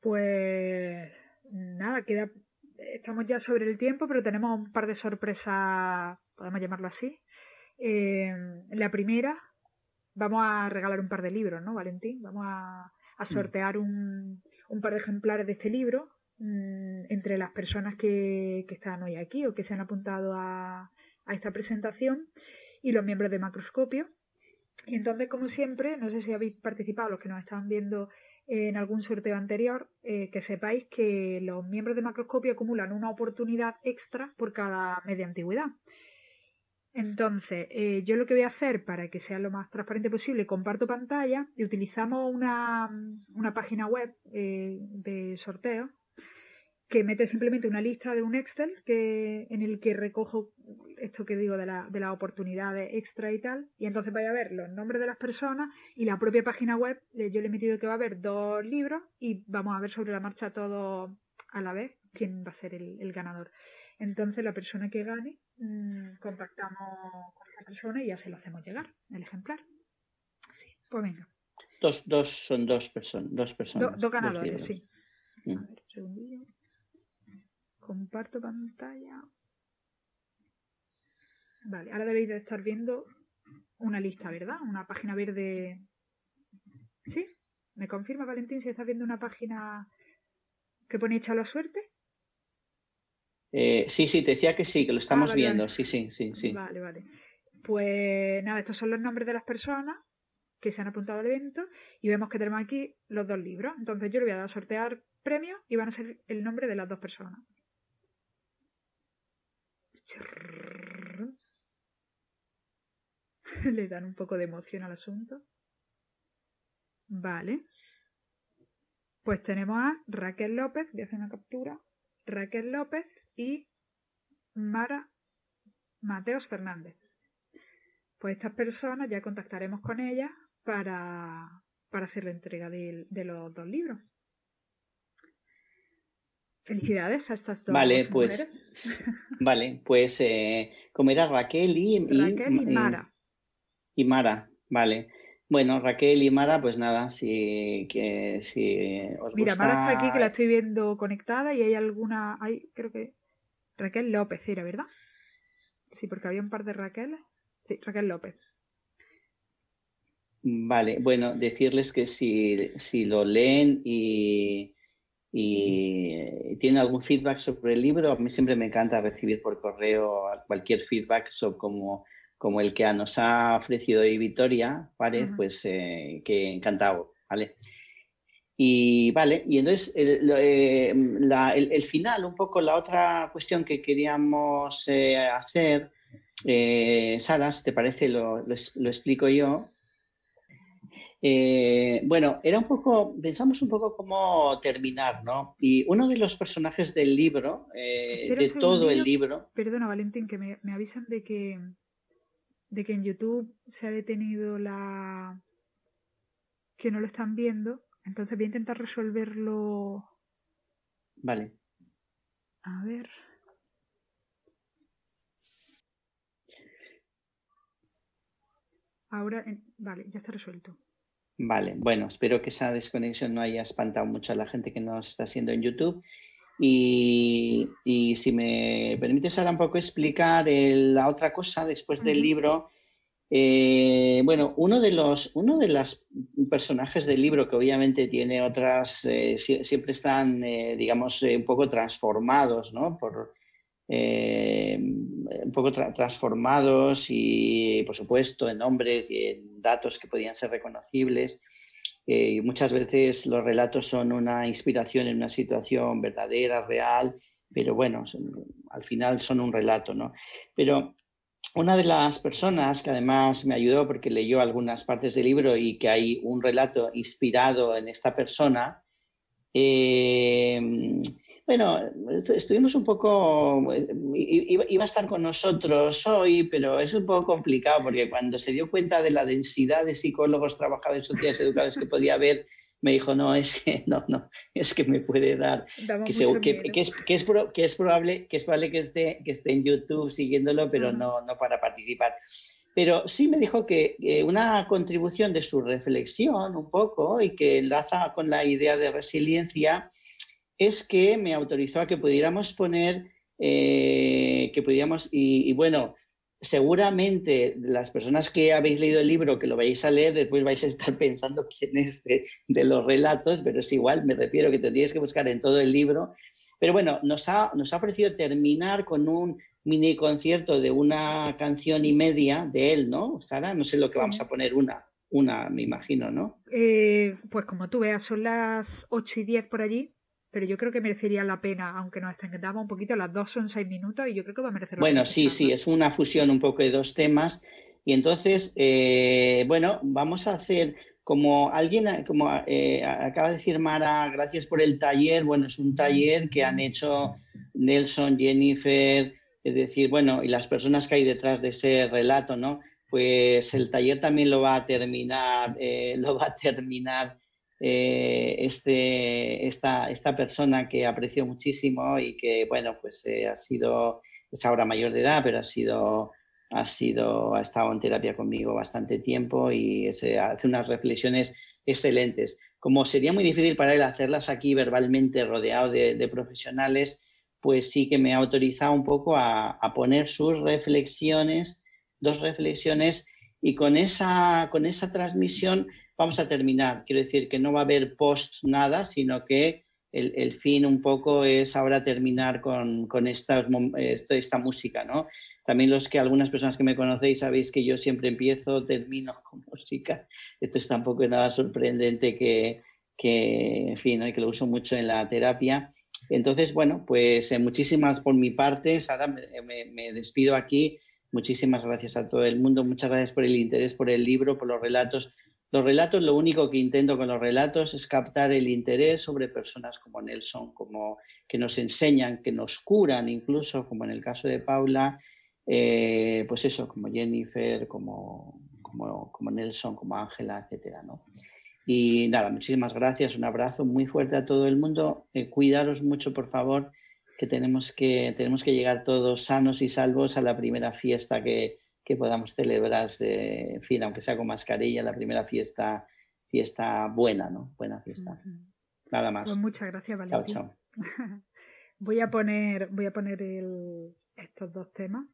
pues nada, queda, estamos ya sobre el tiempo, pero tenemos un par de sorpresas, podemos llamarlo así. Em, la primera, vamos a regalar un par de libros, ¿no, Valentín? Vamos a, a mm. sortear un, un par de ejemplares de este libro Mm, entre las personas que, están hoy aquí o que se han apuntado a, esta presentación y los miembros de Macroscopio. Y entonces, como siempre, no sé si habéis participado, los que nos están viendo en algún sorteo anterior, eh, que sepáis que los miembros de Macroscopio acumulan una oportunidad extra por cada de antigüedad. Entonces, eh, yo lo que voy a hacer para que sea lo más transparente posible, comparto pantalla y utilizamos una, página web eh, de sorteo que mete simplemente una lista de un Excel que, en el que recojo esto que digo de, la, de las oportunidades extra y tal, y entonces vaya a ver los nombres de las personas y la propia página web, yo le he metido que va a haber dos libros y vamos a ver sobre la marcha todo a la vez quién va a ser el, ganador. Entonces la persona que gane, mmm, contactamos con esa persona y ya se lo hacemos llegar, el ejemplar. Sí, pues venga. Dos, dos son dos, personas dos personas. dos ganadores, sí. A mm. ver, un segundillo. Comparto pantalla. Vale, ahora debéis de estar viendo una lista, ¿verdad? Una página verde. ¿Sí? ¿Me confirma, Valentín, si estás viendo una página que pone hecha la suerte? Eh, sí, sí, te decía que sí, que lo estamos ah, viendo. Sí, sí, sí, sí. Vale, vale. Pues nada, estos son los nombres de las personas que se han apuntado al evento y vemos que tenemos aquí los dos libros. Entonces yo le voy a dar a sortear premios y van a ser el nombre de las dos personas. [LAUGHS] Le dan un poco de emoción al asunto. Vale. Pues tenemos a Raquel López, voy a hacer una captura. Raquel López y Mara Mateos Fernández. Pues estas personas ya contactaremos con ellas para, hacer la entrega de, los dos libros. Felicidades a estas dos Vale, pues, vale, pues eh, como era Raquel y, Raquel y Mara. Y Mara, vale. Bueno, Raquel y Mara, pues nada, si, que, si os Mira, Mara está aquí que la estoy viendo conectada y hay alguna, hay, creo que Raquel López era, ¿verdad? Sí, porque había un par de Raquel. Sí, Raquel López. Vale, bueno, decirles que si, si lo leen y, y tienen algún feedback sobre el libro, a mí siempre me encanta recibir por correo cualquier feedback sobre como, como el que nos ha ofrecido hoy Victoria Párez, pues eh, que encantado, ¿vale? Y vale, y entonces el, eh, el, final, un poco la otra cuestión que queríamos eh, hacer, Sara, si te parece, lo, lo explico yo, eh, bueno, era un poco, pensamos un poco cómo terminar, ¿no? Y uno de los personajes del libro, eh, de todo el libro. Perdona, Valentín, que me, avisan de que, de que en YouTube se ha detenido la. que no lo están viendo. Entonces voy a intentar resolverlo. Vale. A ver. Ahora, vale, ya está resuelto. Vale, bueno, espero que esa desconexión no haya espantado mucho a la gente que nos está haciendo en YouTube. Y, si me permites ahora un poco explicar la otra cosa después del libro, eh, bueno, uno de los uno de los personajes del libro que obviamente tiene otras, eh, siempre están, eh, digamos, un poco transformados, ¿no? Por, un poco transformados y, por supuesto, en nombres y en datos que podían ser reconocibles. Eh, muchas veces los relatos son una inspiración en una situación verdadera, real, pero bueno, al final son un relato, ¿no? Pero una de las personas que además me ayudó porque leyó algunas partes del libro y que hay un relato inspirado en esta persona, eh, bueno, estuvimos un poco, iba a estar con nosotros hoy, pero es un poco complicado porque cuando se dio cuenta de la densidad de psicólogos, trabajadores sociales, educados que podía haber, me dijo, no, es que, [LAUGHS] no, no, es que me puede dar, que, que, es, que, es, que, es, probable, que es probable que esté, que esté en YouTube siguiéndolo, pero no, no para participar. Pero sí me dijo que, una contribución de su reflexión un poco y que enlaza con la idea de resiliencia, es que me autorizó a que pudiéramos poner, eh, que pudiéramos, y, bueno, seguramente las personas que habéis leído el libro, que lo vais a leer, después vais a estar [LAUGHS] pensando quién es de, los relatos, pero es igual, me refiero que tendríais que buscar en todo el libro. Pero bueno, nos ha, nos ha parecido terminar con un mini concierto de una canción y media de él, ¿no, Sara? No sé lo que vamos a poner, una, una, me imagino, ¿no? Eh, pues como tú veas, son las 8 y 10 por allí pero yo creo que merecería la pena, aunque nos extendamos un poquito, las dos son seis minutos y yo creo que va a merecer la bueno, pena. Bueno, sí, sí, es una fusión un poco de dos temas. Y entonces, eh, bueno, vamos a hacer como alguien, como eh, acaba de decir Mara, gracias por el taller. Bueno, es un taller que han hecho Nelson, Jennifer, es decir, bueno, y las personas que hay detrás de ese relato, ¿no? Pues el taller también lo va a terminar, eh, [LAUGHS] lo va a terminar eh, este, esta, esta persona que aprecio muchísimo y que, bueno, pues ha sido, es ahora mayor de edad, pero ha sido ha sido, ha estado en terapia conmigo bastante tiempo y se hace unas reflexiones excelentes. Como sería muy difícil para él hacerlas aquí verbalmente rodeado de, profesionales, pues sí que me ha autorizado un poco a, poner sus reflexiones, dos reflexiones, y con esa, con esa transmisión vamos a terminar. Quiero decir que no va a haber post nada, sino que el, el fin un poco es ahora terminar con, con esta, esta música, ¿no? También los que algunas personas que me conocéis sabéis que yo siempre empiezo, termino [LAUGHS] con música. Esto es tampoco nada sorprendente que, que en fin, que lo uso mucho en la terapia. Entonces, bueno, pues eh, muchísimas por mi parte, Sara, me, me, despido aquí. Muchísimas gracias a todo el mundo, muchas gracias por el interés por el libro, por los relatos. Los relatos, lo único que intento con los relatos es captar el interés sobre personas como Nelson, como que nos enseñan, que nos curan, incluso como en el caso de Paula, eh, pues eso, como Jennifer, como, como, Nelson, como Ángela, etcétera, ¿no? Y nada, muchísimas gracias, un abrazo muy fuerte a todo el mundo. Eh, cuidaros mucho, por favor, que tenemos, que tenemos que llegar todos sanos y salvos a la primera fiesta que, que podamos celebrar, en fin, aunque sea con mascarilla, la primera fiesta, fiesta buena, ¿no? Buena fiesta. Nada más. Pues muchas gracias, Valentín. [LAUGHS] voy a poner, voy a poner estos dos temas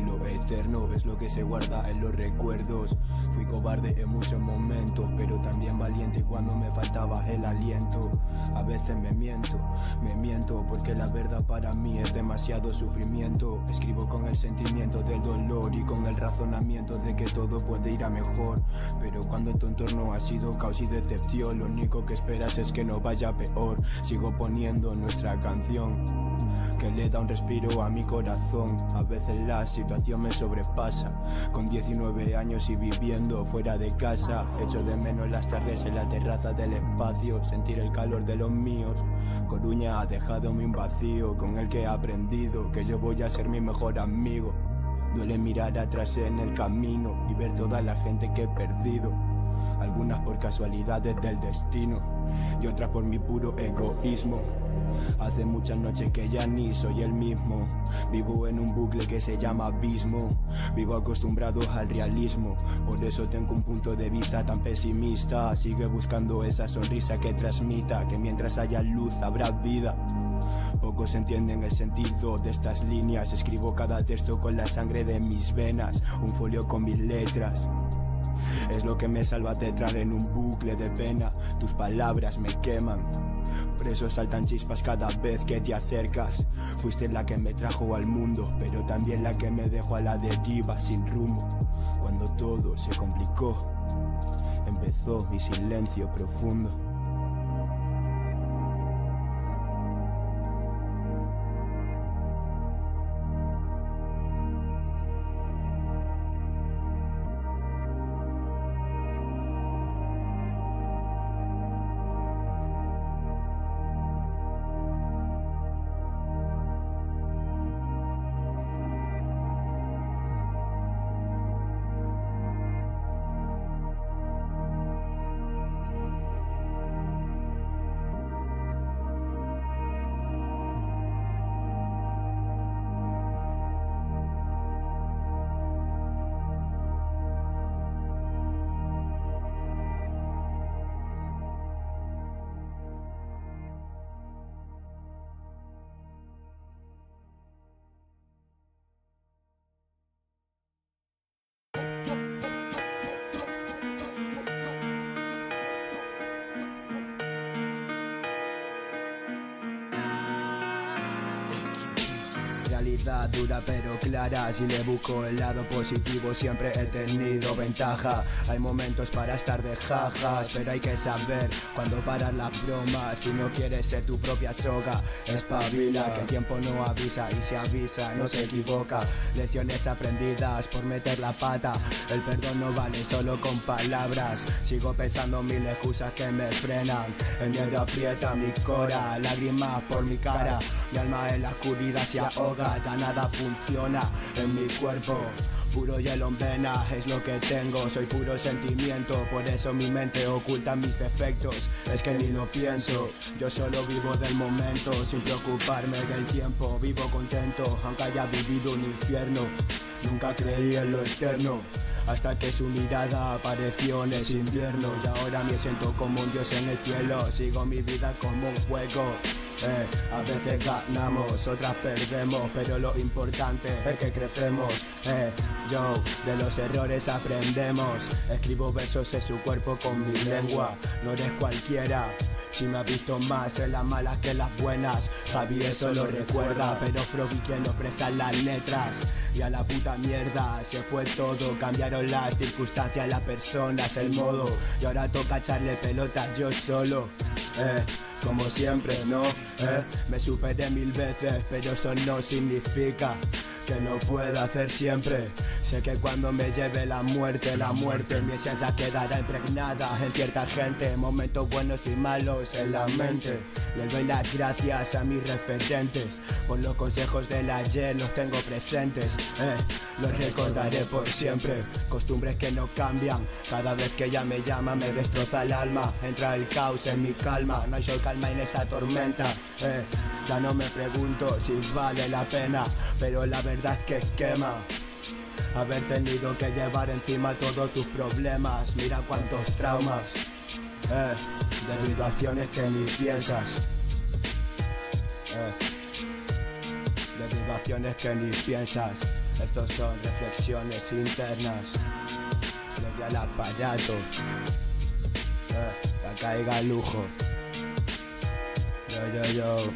Lo eterno es lo que se guarda en los recuerdos. Fui cobarde en muchos momentos, pero también valiente cuando me faltaba el aliento. A veces me miento, me miento porque la verdad para mí es demasiado sufrimiento. Escribo con el sentimiento del dolor y con el razonamiento de que todo puede ir a mejor. Pero cuando tu entorno ha sido caos y decepción, lo único que esperas es que no vaya peor. Sigo poniendo nuestra canción le da un respiro a mi corazón. A veces la situación me sobrepasa. Con 19 años y viviendo fuera de casa, echo de menos las tardes en la terraza del espacio, sentir el calor de los míos. Coruña ha dejado un vacío con el que he aprendido que yo voy a ser mi mejor amigo. Duele mirar atrás en el camino y ver toda la gente que he perdido. Algunas por casualidades del destino y otras por mi puro egoísmo. Hace muchas noches que ya ni soy el mismo. Vivo en un bucle que se llama abismo. Vivo acostumbrado al realismo. Por eso tengo un punto de vista tan pesimista. Sigue buscando esa sonrisa que transmita que mientras haya luz habrá vida. Pocos entienden el sentido de estas líneas. Escribo cada texto con la sangre de mis venas. Un folio con mis letras. Es lo que me salva de entrar en un bucle de pena. Tus palabras me queman. Por eso saltan chispas cada vez que te acercas. Fuiste la que me trajo al mundo, pero también la que me dejó a la deriva sin rumbo. Cuando todo se complicó, empezó mi silencio profundo. Si le busco el lado positivo, siempre he tenido ventaja. Hay momentos para estar de jajas, pero hay que saber cuando parar las bromas. Si no quieres ser tu propia soga, espabila. Que el tiempo no avisa y si avisa, no se equivoca. Lecciones aprendidas por meter la pata. El perdón no vale solo con palabras. Sigo pensando mil excusas que me frenan. El miedo aprieta mi cora, lágrimas por mi cara. Mi alma en la oscuridad se ahoga, ya nada funciona en mi cuerpo. Puro hielo en vena es lo que tengo, soy puro sentimiento, por eso mi mente oculta mis defectos. Es que ni lo pienso, yo solo vivo del momento, sin preocuparme del tiempo. Vivo contento, aunque haya vivido un infierno. Nunca creí en lo eterno. Hasta que su mirada apareció en ese invierno Y ahora me siento como un dios en el cielo Sigo mi vida como un juego eh, a veces ganamos, otras perdemos, pero lo importante es que crecemos. Eh, yo, de los errores aprendemos. Escribo versos en su cuerpo con mi lengua, no eres cualquiera. Si me ha visto más en las malas que las buenas, Javi eso lo recuerda, pero Froggy quien lo expresa en las letras. Y a la puta mierda se fue todo, cambiaron las circunstancias, las personas, el modo. Y ahora toca echarle pelotas yo solo. Eh, como siempre, ¿no? ¿Eh? Me superé mil veces, pero eso no significa que lo pueda hacer siempre. Sé que cuando me lleve la muerte, la muerte, mi esencia quedará impregnada en cierta gente. Momentos buenos y malos en la mente. Le doy las gracias a mis referentes. Por los consejos del ayer los tengo presentes. Eh, los recordaré por siempre. Costumbres que no cambian. Cada vez que ella me llama me destroza el alma. Entra el caos en mi calma. No hay sol calma en esta tormenta. Eh, ya no me pregunto si vale la pena. Pero la verdad es que quema. Haber tenido que llevar encima todos tus problemas. Mira cuántos traumas. Eh, debido a acciones que ni piensas. Eh, debido a acciones que ni piensas. Estos son reflexiones internas. Frente al aparato. Eh, la caiga lujo. Yo, yo, yo.